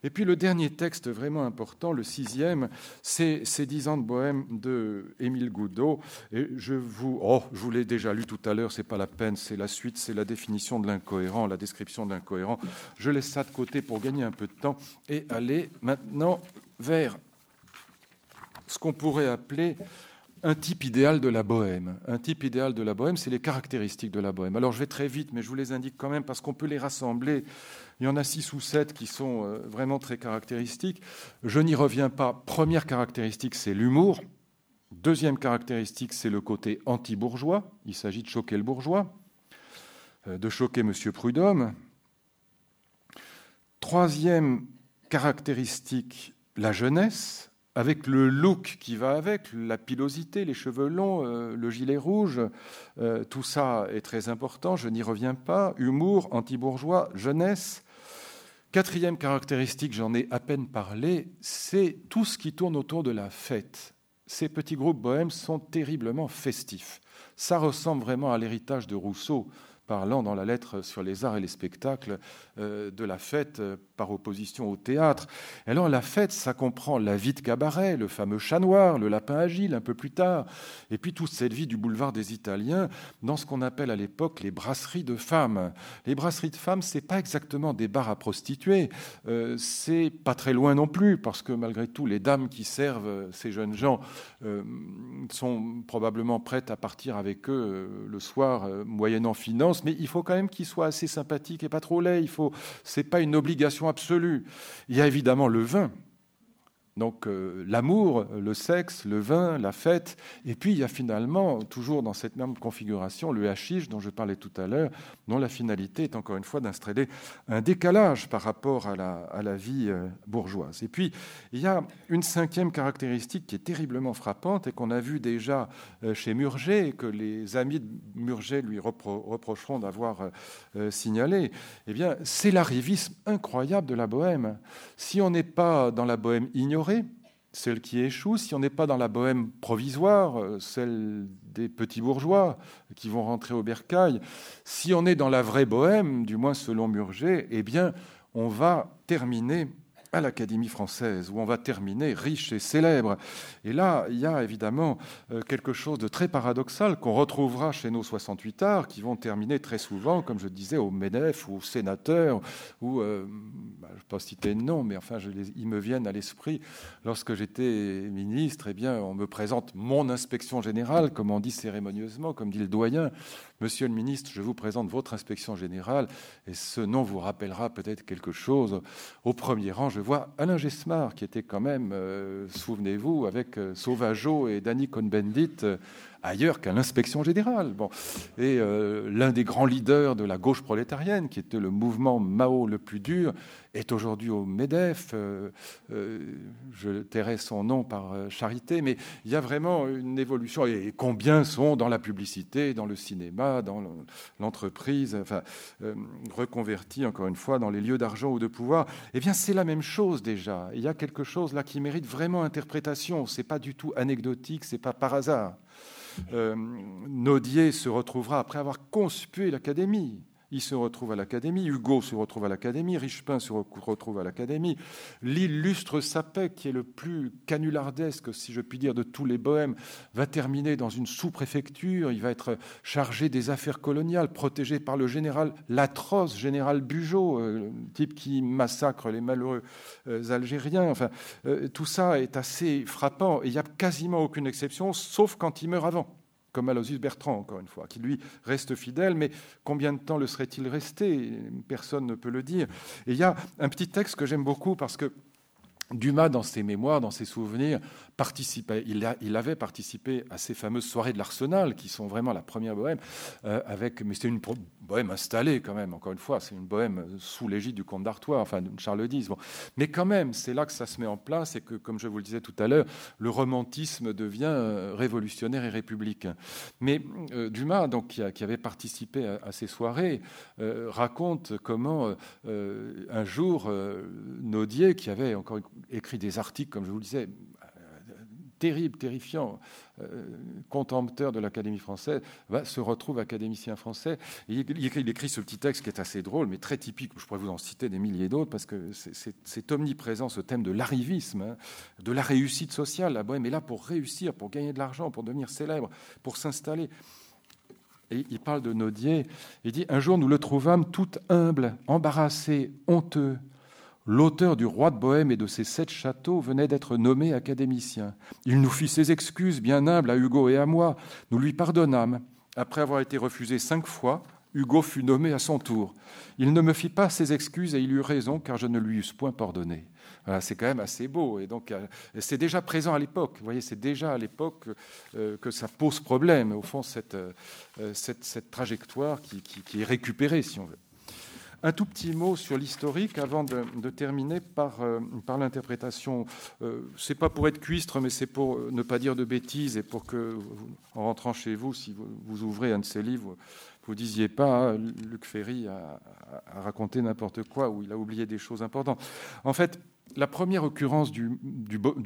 Et puis le dernier texte vraiment important, le sixième, c'est Ces dix ans de bohème de Émile Goudot. Et je vous, oh, je vous l'ai déjà lu tout à l'heure, c'est pas la peine, c'est la suite, c'est la définition de l'incohérent, la description de l'incohérent. Je laisse ça de côté pour gagner un peu de temps et aller maintenant vers ce qu'on pourrait appeler un type idéal de la bohème. Un type idéal de la bohème, c'est les caractéristiques de la bohème. Alors je vais très vite, mais je vous les indique quand même parce qu'on peut les rassembler. Il y en a six ou sept qui sont euh, vraiment très caractéristiques. Je n'y reviens pas. Première caractéristique, c'est l'humour. Deuxième caractéristique, c'est le côté anti-bourgeois. Il s'agit de choquer le bourgeois, euh, de choquer M. Prudhomme. Troisième caractéristique, la jeunesse avec le look qui va avec, la pilosité, les cheveux longs, euh, le gilet rouge, euh, tout ça est très important, je n'y reviens pas. Humour, anti-bourgeois, jeunesse. Quatrième caractéristique, j'en ai à peine parlé, c'est tout ce qui tourne autour de la fête. Ces petits groupes bohèmes sont terriblement festifs. Ça ressemble vraiment à l'héritage de Rousseau parlant dans la lettre sur les arts et les spectacles euh, de la fête par opposition au théâtre. alors la fête, ça comprend la vie de cabaret, le fameux chat noir, le lapin agile un peu plus tard, et puis toute cette vie du boulevard des Italiens dans ce qu'on appelle à l'époque les brasseries de femmes. Les brasseries de femmes, c'est pas exactement des bars à prostituées, euh, c'est pas très loin non plus, parce que malgré tout, les dames qui servent ces jeunes gens sont probablement prêtes à partir avec eux le soir, moyennant finance mais il faut quand même qu'il soit assez sympathique et pas trop laid. Il faut, c'est pas une obligation absolue. Il y a évidemment le vin. Donc euh, l'amour, le sexe, le vin, la fête, et puis il y a finalement, toujours dans cette même configuration, le hashish dont je parlais tout à l'heure, dont la finalité est encore une fois d'installer un décalage par rapport à la, à la vie euh, bourgeoise. Et puis il y a une cinquième caractéristique qui est terriblement frappante et qu'on a vu déjà euh, chez Murger que les amis de Murger lui reprocheront d'avoir signalé. Eh c'est l'arrivisme incroyable de la bohème. Si on n'est pas dans la bohème ignorée, celle qui échoue, si on n'est pas dans la bohème provisoire, euh, celle des petits bourgeois qui vont rentrer au bercail, si on est dans la vraie bohème, du moins selon Murger, eh bien, on va terminer à l'Académie française, où on va terminer riche et célèbre. Et là, il y a évidemment euh, quelque chose de très paradoxal qu'on retrouvera chez nos 68 arts, qui vont terminer très souvent, comme je disais, au MEDEF ou au sénateur, ou, euh, bah, je ne vais pas citer de nom, mais enfin, ils me viennent à l'esprit. Lorsque j'étais ministre, eh bien, on me présente mon inspection générale, comme on dit cérémonieusement, comme dit le doyen. Monsieur le ministre, je vous présente votre inspection générale, et ce nom vous rappellera peut-être quelque chose. Au premier rang, je vois Alain Gesmar, qui était quand même, euh, souvenez-vous, avec euh, Sauvageau et Danny Cohn-Bendit, euh, ailleurs qu'à l'inspection générale. Bon. Et euh, l'un des grands leaders de la gauche prolétarienne, qui était le mouvement Mao le plus dur, est aujourd'hui au MEDEF. Euh, euh, je tairai son nom par charité, mais il y a vraiment une évolution. Et combien sont dans la publicité, dans le cinéma, dans l'entreprise, enfin, reconvertis, encore une fois, dans les lieux d'argent ou de pouvoir? Eh bien, c'est la même chose déjà. Il y a quelque chose là qui mérite vraiment interprétation. C'est pas du tout anecdotique, c'est pas par hasard. Euh, Naudier se retrouvera, après avoir conspué l'Académie, il se retrouve à l'Académie, Hugo se retrouve à l'Académie, Richepin se retrouve à l'Académie, l'illustre Sapec, qui est le plus canulardesque, si je puis dire, de tous les bohèmes, va terminer dans une sous-préfecture, il va être chargé des affaires coloniales, protégé par le général, l'atroce général Bugeaud, euh, type qui massacre les malheureux euh, Algériens. Enfin, tout ça est assez frappant, et il n'y a quasiment aucune exception, sauf quand il meurt avant comme Aloysius Bertrand, encore une fois, qui lui reste fidèle, mais combien de temps le serait-il resté? Personne ne peut le dire. Et il y a un petit texte que j'aime beaucoup parce que Dumas, dans ses mémoires, dans ses souvenirs, il, avait participé à ces fameuses soirées de l'Arsenal, qui sont vraiment la première bohème, euh, avec, mais c'était une bohème installée quand même, encore une fois, c'est une bohème sous l'égide du comte d'Artois, enfin de Charles X. Bon. Mais quand même, c'est là que ça se met en place et que, comme je vous le disais tout à l'heure, le romantisme devient euh, révolutionnaire et républicain. Mais euh, Dumas, donc, qui, avait participé à, ces soirées, raconte comment un jour, Naudier, qui avait encore écrit des articles, comme je vous le disais, terrible, terrifiant, euh, contempteur de l'Académie française, se retrouve académicien français. il, écrit, ce petit texte qui est assez drôle, mais très typique. Je pourrais vous en citer des milliers d'autres, parce que c'est omniprésent, ce thème de l'arrivisme, hein, de la réussite sociale. La bohème est là pour réussir, pour gagner de l'argent, pour devenir célèbre, pour s'installer. Et il parle de Nodier. Il dit Un jour, nous le trouvâmes tout humble, embarrassé, honteux. L'auteur du roi de Bohême et de ses sept châteaux venait d'être nommé académicien. Il nous fit ses excuses, bien humbles, à Hugo et à moi. Nous lui pardonnâmes. Après avoir été refusé cinq fois, Hugo fut nommé à son tour. Il ne me fit pas ses excuses et il eut raison, car je ne lui eusse point pardonné c'est quand même assez beau. Et donc, euh, c'est déjà présent à l'époque. C'est déjà à l'époque euh, que ça pose problème, au fond, cette, euh, cette, trajectoire qui, est récupérée, si on veut. Un tout petit mot sur l'historique avant de, terminer par, par l'interprétation. c'est pas pour être cuistre, mais c'est pour ne pas dire de bêtises et pour que, en rentrant chez vous, si vous, ouvrez un de ces livres, vous ne disiez pas, hein, Luc Ferry a, raconté n'importe quoi ou il a oublié des choses importantes. En fait, la première occurrence du,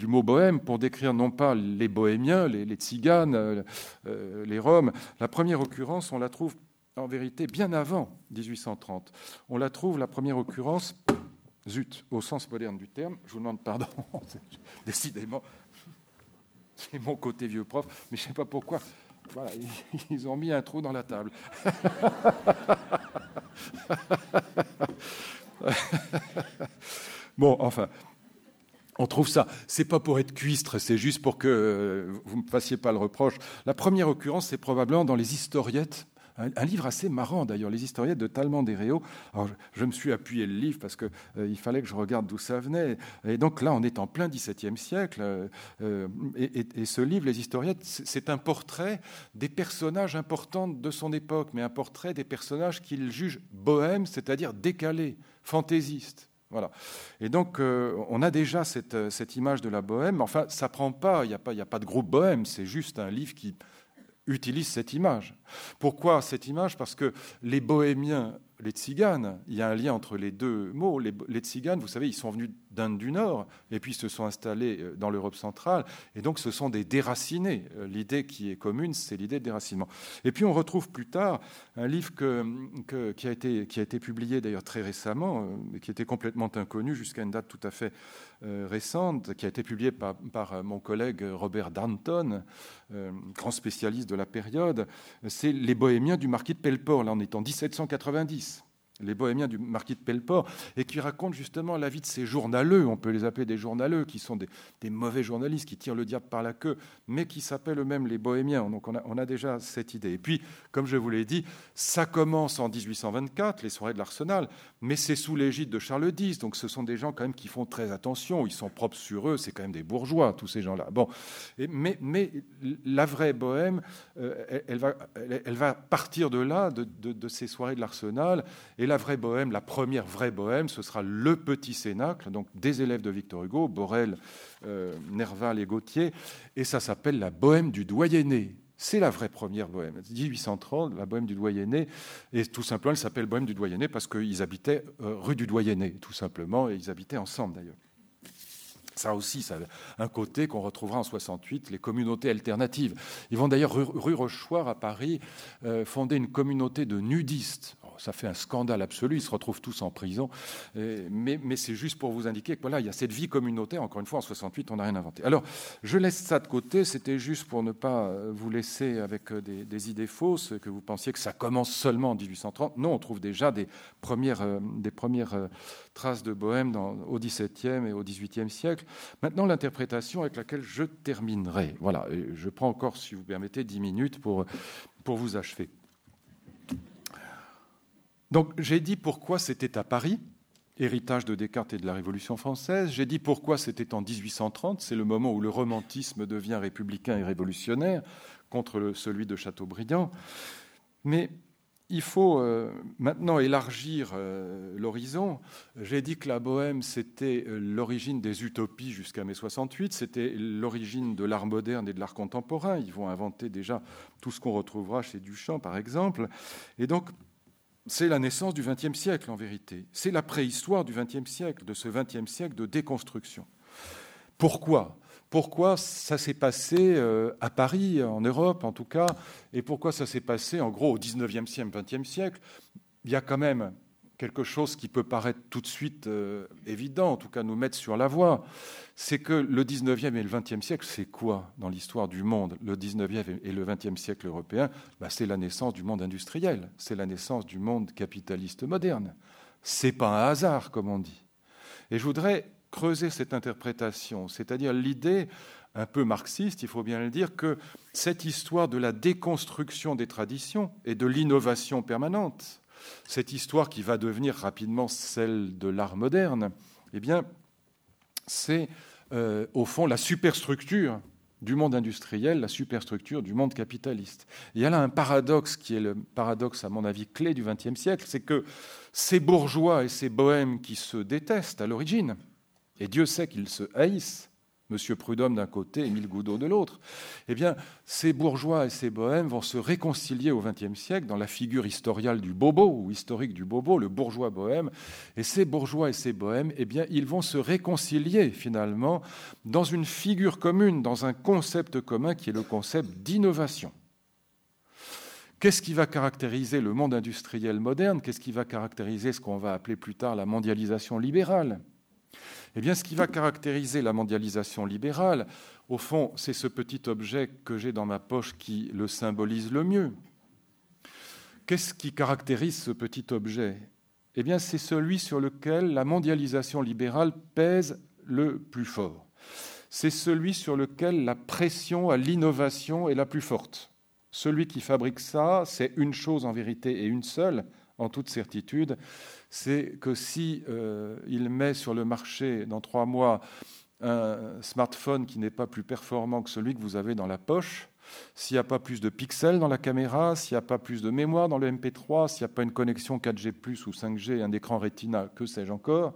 mot bohème, pour décrire non pas les bohémiens, les, tziganes, euh, euh, les roms, la première occurrence, on la trouve en vérité bien avant 1830. On la trouve, la première occurrence, zut, au sens moderne du terme, je vous demande pardon, décidément, c'est mon côté vieux prof, mais je ne sais pas pourquoi. Voilà, ils ont mis un trou dans la table. Bon, enfin, on trouve ça. C'est pas pour être cuistre, c'est juste pour que euh, vous ne me fassiez pas le reproche. La première occurrence, c'est probablement dans les historiettes. Un, livre assez marrant d'ailleurs, les historiettes de Talmand des Alors, je, me suis appuyé le livre parce qu'il euh, fallait que je regarde d'où ça venait. Et donc là, on est en plein XVIIe siècle. Euh, et, et, ce livre, les historiettes, c'est un portrait des personnages importants de son époque, mais un portrait des personnages qu'il juge bohèmes, c'est-à-dire décalés, fantaisistes. Voilà. Et donc, euh, on a déjà cette, cette, image de la bohème. Enfin, ça prend pas, il n'y a, pas, a pas de groupe bohème, c'est juste un livre qui utilise cette image. Pourquoi cette image? Parce que les bohémiens les tziganes, il y a un lien entre les deux mots. Les, tziganes, vous savez, ils sont venus d'Inde du Nord et puis se sont installés euh, dans l'Europe centrale. Et donc, ce sont des déracinés. Euh, l'idée qui est commune, c'est l'idée de déracinement. Et puis, on retrouve plus tard un livre qui, a été, qui a été publié d'ailleurs très récemment, euh, qui était complètement inconnu jusqu'à une date tout à fait récente, qui a été publié par, par mon collègue Robert Danton, grand spécialiste de la période. C'est Les Bohémiens du marquis de Pelleport. Là, on est en 1790 les bohémiens du marquis de Pelleport, et qui racontent justement la vie de ces journaleux, on peut les appeler des journaleux, qui sont des, mauvais journalistes, qui tirent le diable par la queue, mais qui s'appellent eux-mêmes les bohémiens. Donc on a, déjà cette idée. Et puis, comme je vous l'ai dit, ça commence en 1824, les soirées de l'Arsenal, mais c'est sous l'égide de Charles X, donc ce sont des gens quand même qui font très attention, ils sont propres sur eux, c'est quand même des bourgeois, tous ces gens-là. Bon, mais, la vraie bohème, euh, elle, va, partir de là, de, de, de ces soirées de l'Arsenal, et la vraie bohème, la première vraie bohème, ce sera le petit cénacle, donc des élèves de Victor Hugo, Borel, euh, Nerval et Gautier, et ça s'appelle la bohème du doyenné. C'est la vraie première bohème. 1830, la bohème du Doyenné. Et tout simplement, elle s'appelle bohème du Doyenné parce qu'ils habitaient euh, rue du Doyenné, tout simplement, et ils habitaient ensemble d'ailleurs. Ça aussi, ça a un côté qu'on retrouvera en 68, les communautés alternatives. Ils vont d'ailleurs, rue, Rochefort à Paris, euh, fonder une communauté de nudistes ça fait un scandale absolu, ils se retrouvent tous en prison. mais, c'est juste pour vous indiquer que voilà, il y a cette vie communautaire, encore une fois, en 68, on n'a rien inventé. Alors, je laisse ça de côté, c'était juste pour ne pas euh, vous laisser avec euh, des, idées fausses, que vous pensiez que ça commence seulement en 1830. Non, on trouve déjà des premières, euh, des premières traces de bohème au XVIIe et au XVIIIe siècle. Maintenant, l'interprétation avec laquelle je terminerai. Voilà, je prends encore, si vous permettez, dix minutes pour, pour vous achever. Donc j'ai dit pourquoi c'était à Paris, héritage de Descartes et de la Révolution française. J'ai dit pourquoi c'était en 1830, c'est le moment où le romantisme devient républicain et révolutionnaire contre celui de Chateaubriand. Mais il faut euh, maintenant élargir euh, l'horizon. J'ai dit que la bohème, c'était euh, l'origine des utopies jusqu'à mai 68, c'était l'origine de l'art moderne et de l'art contemporain. Ils vont inventer déjà tout ce qu'on retrouvera chez Duchamp, par exemple. Et donc, c'est la naissance du XXe siècle en vérité. C'est la préhistoire du XXe siècle, de ce XXe siècle de déconstruction. Pourquoi? Pourquoi ça s'est passé euh, à Paris, en Europe en tout cas, et pourquoi ça s'est passé en gros au 19e siècle, 20e siècle? Il y a quand même quelque chose qui peut paraître tout de suite euh, évident, en tout cas nous mettre sur la voie, c'est que le 19e et le 20e siècle, c'est quoi dans l'histoire du monde? Le 19e et le 20e siècle européen, bah, c'est la naissance du monde industriel, c'est la naissance du monde capitaliste moderne. C'est pas un hasard, comme on dit. Et je voudrais creuser cette interprétation, c'est-à-dire l'idée un peu marxiste, il faut bien le dire, que cette histoire de la déconstruction des traditions et de l'innovation permanente, cette histoire qui va devenir rapidement celle de l'art moderne, eh bien, c'est euh, au fond la superstructure du monde industriel, la superstructure du monde capitaliste. il y a là un paradoxe qui est le paradoxe, à mon avis, clé du XXe siècle, c'est que ces bourgeois et ces bohèmes qui se détestent à l'origine, et Dieu sait qu'ils se haïssent, M. Prudhomme d'un côté, Émile Goudot de l'autre, eh bien, ces bourgeois et ces bohèmes vont se réconcilier au XXe siècle dans la figure historiale du bobo, ou historique du bobo, le bourgeois bohème. Et ces bourgeois et ces bohèmes, eh bien, ils vont se réconcilier finalement dans une figure commune, dans un concept commun qui est le concept d'innovation. Qu'est-ce qui va caractériser le monde industriel moderne? Qu'est-ce qui va caractériser ce qu'on va appeler plus tard la mondialisation libérale? Eh bien, ce qui va caractériser la mondialisation libérale, au fond, c'est ce petit objet que j'ai dans ma poche qui le symbolise le mieux. Qu'est-ce qui caractérise ce petit objet? Eh bien, c'est celui sur lequel la mondialisation libérale pèse le plus fort. C'est celui sur lequel la pression à l'innovation est la plus forte. Celui qui fabrique ça, c'est une chose en vérité et une seule, en toute certitude, c'est que si euh, il met sur le marché dans trois mois un smartphone qui n'est pas plus performant que celui que vous avez dans la poche, s'il n'y a pas plus de pixels dans la caméra, s'il n'y a pas plus de mémoire dans le MP3, s'il n'y a pas une connexion 4G ou 5G, un écran Retina, que sais-je encore,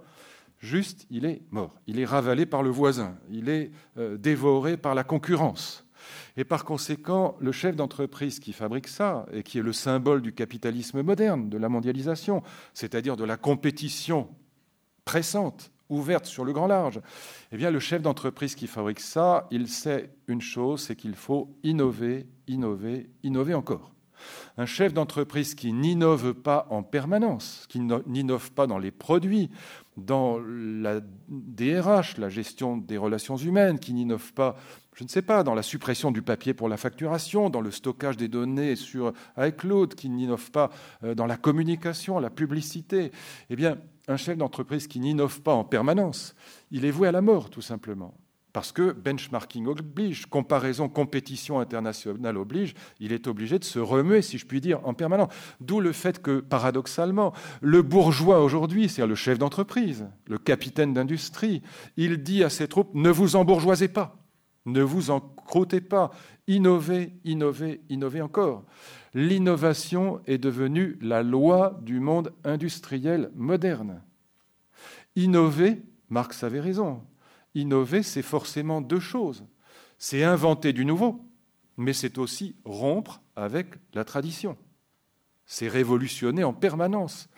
juste, il est mort. Il est ravalé par le voisin. Il est euh, dévoré par la concurrence. Et par conséquent, le chef d'entreprise qui fabrique ça, et qui est le symbole du capitalisme moderne, de la mondialisation, c'est-à-dire de la compétition pressante, ouverte sur le grand large, eh bien, le chef d'entreprise qui fabrique ça, il sait une chose, c'est qu'il faut innover, innover, innover encore. Un chef d'entreprise qui n'innove pas en permanence, qui n'innove pas dans les produits, dans la DRH, la gestion des relations humaines, qui n'innove pas je ne sais pas, dans la suppression du papier pour la facturation, dans le stockage des données sur iCloud, qui n'innove pas euh, dans la communication, la publicité, eh bien, un chef d'entreprise qui n'innove pas en permanence, il est voué à la mort, tout simplement. Parce que benchmarking oblige, comparaison, compétition internationale oblige, il est obligé de se remuer, si je puis dire, en permanence. D'où le fait que, paradoxalement, le bourgeois aujourd'hui, c'est-à-dire le chef d'entreprise, le capitaine d'industrie, il dit à ses troupes, ne vous embourgeoisez pas. Ne vous en croûtez pas. Innovez, innovez, innovez encore. L'innovation est devenue la loi du monde industriel moderne. Innover, Marx avait raison, innover, c'est forcément deux choses. C'est inventer du nouveau, mais c'est aussi rompre avec la tradition. C'est révolutionner en permanence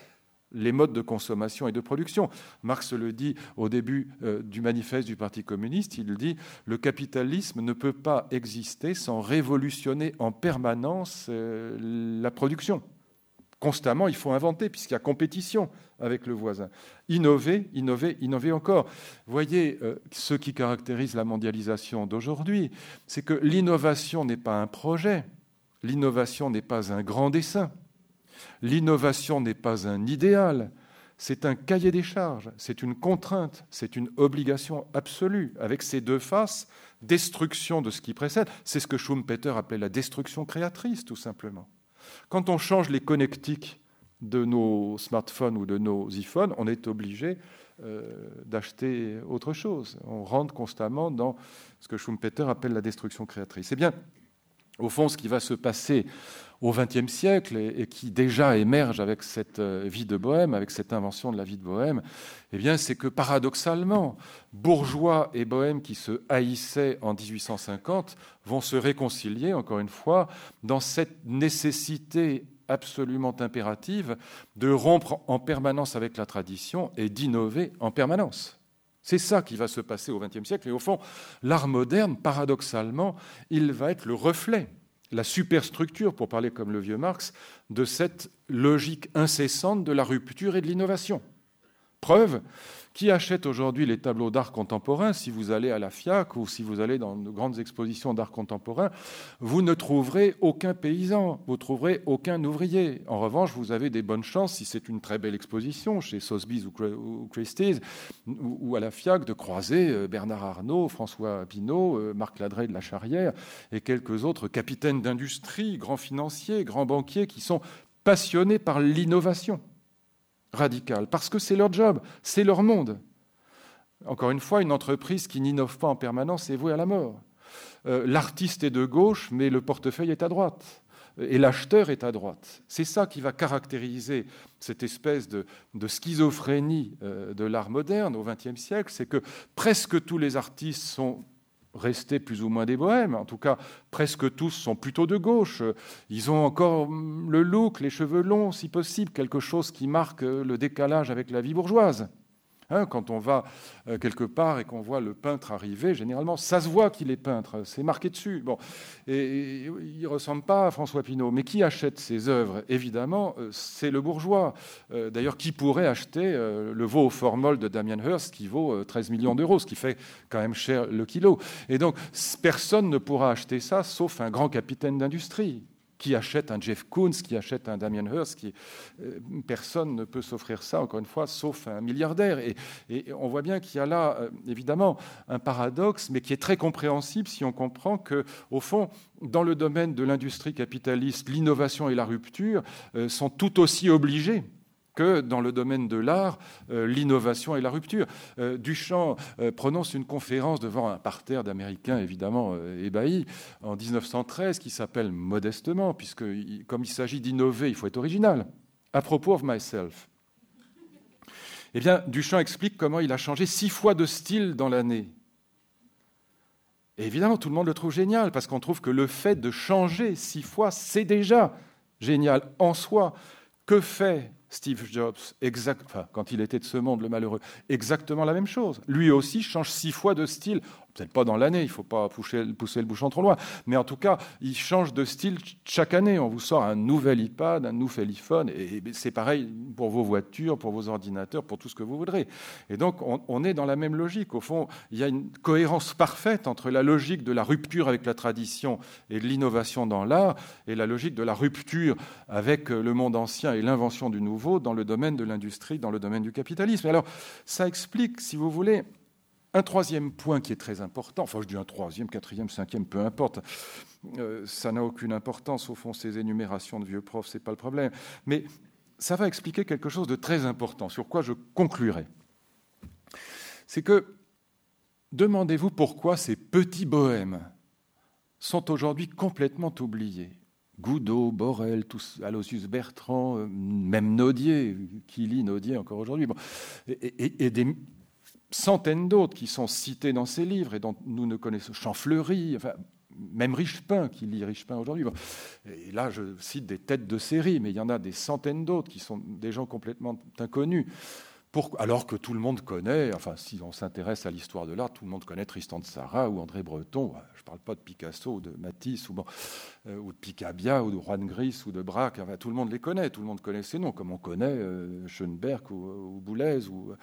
les modes de consommation et de production. Marx le dit au début euh, du manifeste du Parti communiste, il dit le capitalisme ne peut pas exister sans révolutionner en permanence euh, la production. Constamment, il faut inventer puisqu'il y a compétition avec le voisin. Innover, innover, innover encore. Voyez, euh, ce qui caractérise la mondialisation d'aujourd'hui, c'est que l'innovation n'est pas un projet, l'innovation n'est pas un grand dessin. L'innovation n'est pas un idéal, c'est un cahier des charges, c'est une contrainte, c'est une obligation absolue, avec ces deux faces, destruction de ce qui précède. C'est ce que Schumpeter appelait la destruction créatrice, tout simplement. Quand on change les connectiques de nos smartphones ou de nos iPhones, on est obligé euh, d'acheter autre chose. On rentre constamment dans ce que Schumpeter appelle la destruction créatrice. Eh bien, au fond, ce qui va se passer au XXe siècle et, qui déjà émerge avec cette euh, vie de bohème, avec cette invention de la vie de bohème, eh bien, c'est que paradoxalement, bourgeois et bohèmes qui se haïssaient en 1850 vont se réconcilier, encore une fois, dans cette nécessité absolument impérative de rompre en permanence avec la tradition et d'innover en permanence. C'est ça qui va se passer au XXe siècle. Et au fond, l'art moderne, paradoxalement, il va être le reflet, la superstructure, pour parler comme le vieux Marx, de cette logique incessante de la rupture et de l'innovation. Preuve, qui achète aujourd'hui les tableaux d'art contemporain Si vous allez à la FIAC ou si vous allez dans de grandes expositions d'art contemporain, vous ne trouverez aucun paysan, vous trouverez aucun ouvrier. En revanche, vous avez des bonnes chances, si c'est une très belle exposition chez Sotheby's ou Christie's ou à la FIAC, de croiser euh, Bernard Arnault, François Pinault, euh, Marc Ladré de la Charrière et quelques autres capitaines d'industrie, grands financiers, grands banquiers qui sont passionnés par l'innovation radical, parce que c'est leur job, c'est leur monde. Encore une fois, une entreprise qui n'innove pas en permanence est vouée à la mort. Euh, l'artiste est de gauche, mais le portefeuille est à droite. Et l'acheteur est à droite. C'est ça qui va caractériser cette espèce de, schizophrénie euh, de l'art moderne au XXe siècle, c'est que presque tous les artistes sont restés plus ou moins des bohèmes. En tout cas, presque tous sont plutôt de gauche. Ils ont encore le look, les cheveux longs, si possible, quelque chose qui marque le décalage avec la vie bourgeoise. Hein, quand on va euh, quelque part et qu'on voit le peintre arriver, généralement, ça se voit qu'il est peintre, c'est marqué dessus. Bon, et, il ne ressemble pas à François Pinault. Mais qui achète ses œuvres? Évidemment, euh, c'est le bourgeois. Euh, d'ailleurs, qui pourrait acheter le veau au formol de Damien Hirst qui vaut 13 millions d'euros, ce qui fait quand même cher le kilo? Et donc, personne ne pourra acheter ça sauf un grand capitaine d'industrie qui achète un Jeff Koons, qui achète un Damien Hirst, qui, euh, personne ne peut s'offrir ça, encore une fois, sauf un milliardaire. Et, on voit bien qu'il y a là, euh, évidemment, un paradoxe, mais qui est très compréhensible si on comprend que, au fond, dans le domaine de l'industrie capitaliste, l'innovation et la rupture euh, sont tout aussi obligés que dans le domaine de l'art, euh, l'innovation et la rupture. Euh, Duchamp euh, prononce une conférence devant un parterre d'Américains évidemment ébahis en 1913 qui s'appelle Modestement, puisque comme il s'agit d'innover, il faut être original. À propos of myself. Eh bien, Duchamp explique comment il a changé six fois de style dans l'année. Évidemment, tout le monde le trouve génial, parce qu'on trouve que le fait de changer six fois, c'est déjà génial en soi. Que fait Steve Jobs, quand il était de ce monde, le malheureux, exactement la même chose. Lui aussi change six fois de style peut-être pas dans l'année, il ne faut pas pousser, le bouchon trop loin, mais en tout cas, il change de style chaque année. On vous sort un nouvel iPad, un nouvel iPhone, et c'est pareil pour vos voitures, pour vos ordinateurs, pour tout ce que vous voudrez. Et donc, on, est dans la même logique. Au fond, il y a une cohérence parfaite entre la logique de la rupture avec la tradition et de l'innovation dans l'art, et la logique de la rupture avec le monde ancien et l'invention du nouveau dans le domaine de l'industrie, dans le domaine du capitalisme. alors, ça explique, si vous voulez, un troisième point qui est très important, enfin je dis un troisième, quatrième, cinquième, peu importe, euh, ça n'a aucune importance au fond, ces énumérations de vieux profs, ce n'est pas le problème, mais ça va expliquer quelque chose de très important, sur quoi je conclurai. C'est que, demandez-vous pourquoi ces petits bohèmes sont aujourd'hui complètement oubliés. Goudot, Borel, tous, Aloysius Bertrand, euh, même Naudier, qui lit Naudier encore aujourd'hui, et, et, des, centaines d'autres qui sont cités dans ces livres et dont nous ne connaissons Champfleury, enfin, même Richepin, qui lit Richepin aujourd'hui. Et là, je cite des têtes de série, mais il y en a des centaines d'autres qui sont des gens complètement inconnus alors que tout le monde connaît, enfin si on s'intéresse à l'histoire de l'art, tout le monde connaît Tristan de Sarah ou André Breton, je ne parle pas de Picasso ou de Matisse ou, euh, ou de Picabia ou de Juan Gris ou de Braque, tout le monde les connaît, tout le monde connaît ces noms, comme on connaît euh, Schoenberg ou, Boulez ou,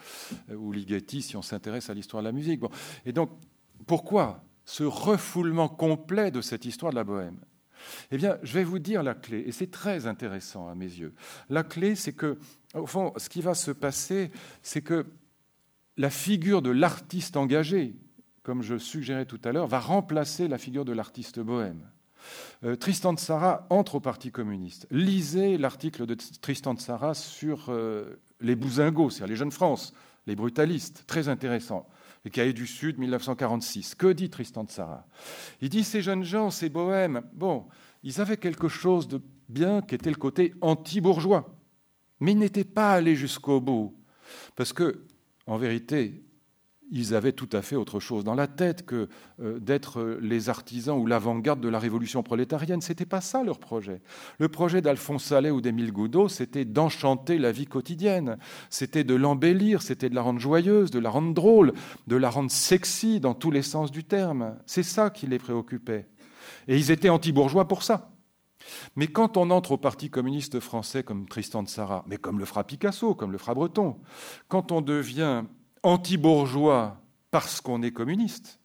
euh, Ligeti si on s'intéresse à l'histoire de la musique. Et donc, pourquoi ce refoulement complet de cette histoire de la bohème? Eh bien, je vais vous dire la clé, et c'est très intéressant à mes yeux. La clé, c'est que au fond, ce qui va se passer, c'est que la figure de l'artiste engagé, comme je suggérais tout à l'heure, va remplacer la figure de l'artiste bohème. Euh, Tristan de Sarah entre au Parti communiste. Lisez l'article de Tristan de Sarah sur euh, les bousingos, c'est-à-dire les jeunes France, les brutalistes, très intéressant. Les cahiers du Sud, 1946. Que dit Tristan de Sarah? Il dit ces jeunes gens, ces bohèmes, bon, ils avaient quelque chose de bien qui était le côté anti-bourgeois mais il n'était pas allé jusqu'au bout. Parce que, en vérité, ils avaient tout à fait autre chose dans la tête que euh, d'être les artisans ou l'avant-garde de la révolution prolétarienne. Ce n'était pas ça leur projet. Le projet d'Alphonse Sallet ou d'Émile Goudot, c'était d'enchanter la vie quotidienne, c'était de l'embellir, c'était de la rendre joyeuse, de la rendre drôle, de la rendre sexy dans tous les sens du terme. C'est ça qui les préoccupait. Et ils étaient anti-bourgeois pour ça. Mais quand on entre au Parti communiste français comme Tristan de Sarah, mais comme le fera Picasso, comme le fera Breton, quand on devient anti-bourgeois parce qu'on est communiste,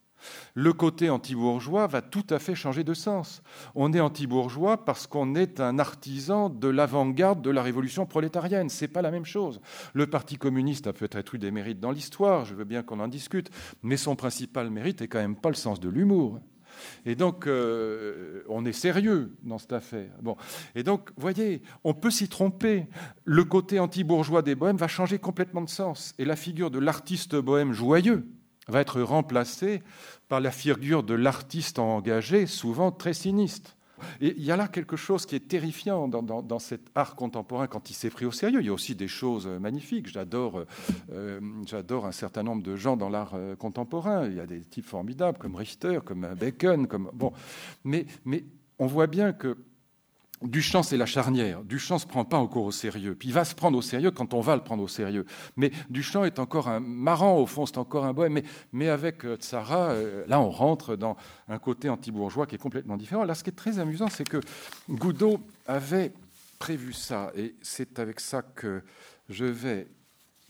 le côté anti-bourgeois va tout à fait changer de sens. On est anti-bourgeois parce qu'on est un artisan de l'avant-garde de la révolution prolétarienne. Ce n'est pas la même chose. Le Parti communiste a peut-être eu des mérites dans l'histoire, je veux bien qu'on en discute, mais son principal mérite n'est quand même pas le sens de l'humour. Et donc, euh, on est sérieux dans cette affaire. Bon. Et donc, voyez, on peut s'y tromper. Le côté anti-bourgeois des bohèmes va changer complètement de sens. Et la figure de l'artiste bohème joyeux va être remplacée par la figure de l'artiste engagé, souvent très sinistre. Et il y a là quelque chose qui est terrifiant dans, cet art contemporain quand il s'est pris au sérieux. Il y a aussi des choses magnifiques. J'adore, euh, un certain nombre de gens dans l'art euh, contemporain. Il y a des types formidables comme Richter, comme Bacon, comme bon. Mais, mais on voit bien que Duchamp, c'est la charnière. Duchamp ne se prend pas encore au sérieux. Puis il va se prendre au sérieux quand on va le prendre au sérieux. Mais Duchamp est encore un marrant, au fond, c'est encore un bohème. Mais, mais avec euh, Tsara, euh, là, on rentre dans un côté anti-bourgeois qui est complètement différent. Là, ce qui est très amusant, c'est que Goudot avait prévu ça. Et c'est avec ça que je vais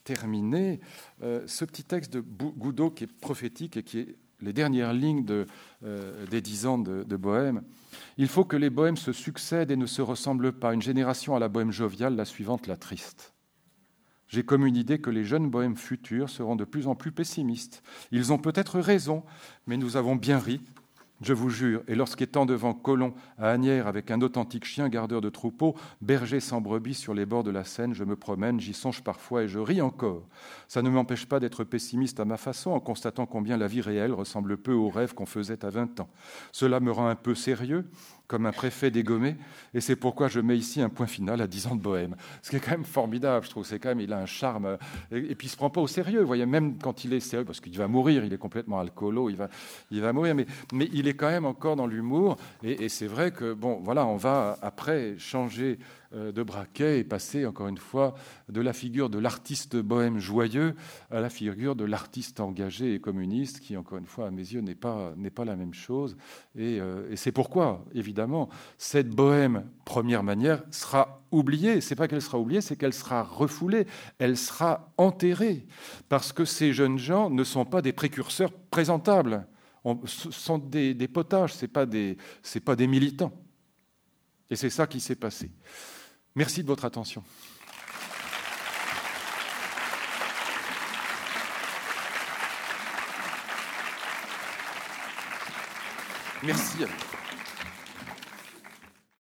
terminer. Euh, ce petit texte de Goudot qui est prophétique et qui est les dernières lignes des dix ans de, de Bohème. Il faut que les bohèmes se succèdent et ne se ressemblent pas. Une génération à la bohème joviale, la suivante la triste. J'ai comme une idée que les jeunes bohèmes futurs seront de plus en plus pessimistes. Ils ont peut-être raison, mais nous avons bien ri, je vous jure, et lorsqu'étant devant Colomb à Agnières avec un authentique chien gardeur de troupeau, berger sans brebis sur les bords de la Seine, je me promène, j'y songe parfois et je ris encore. Ça ne m'empêche pas d'être pessimiste à ma façon en constatant combien la vie réelle ressemble peu aux rêves qu'on faisait à 20 ans. Cela me rend un peu sérieux, comme un préfet dégommé, et c'est pourquoi je mets ici un point final à 10 ans de bohème. Ce qui est quand même formidable, je trouve, c'est quand même, il a un charme, et, puis il se prend pas au sérieux, vous voyez, même quand il est sérieux, parce qu'il va mourir, il est complètement alcoolo, il va, il va mourir, mais, mais il est quand même encore dans l'humour, et, c'est vrai que, bon, voilà, on va après changer euh, de Braquet est passé, encore une fois, de la figure de l'artiste bohème joyeux à la figure de l'artiste engagé et communiste, qui, encore une fois, à mes yeux, n'est pas, pas la même chose. Et, euh, et c'est pourquoi, évidemment, cette bohème, première manière, sera oubliée. C'est pas qu'elle sera oubliée, c'est qu'elle sera refoulée, elle sera enterrée, parce que ces jeunes gens ne sont pas des précurseurs présentables. ce sont des, des potages, ce n'est pas, pas des militants. Et c'est ça qui s'est passé. Merci de votre attention.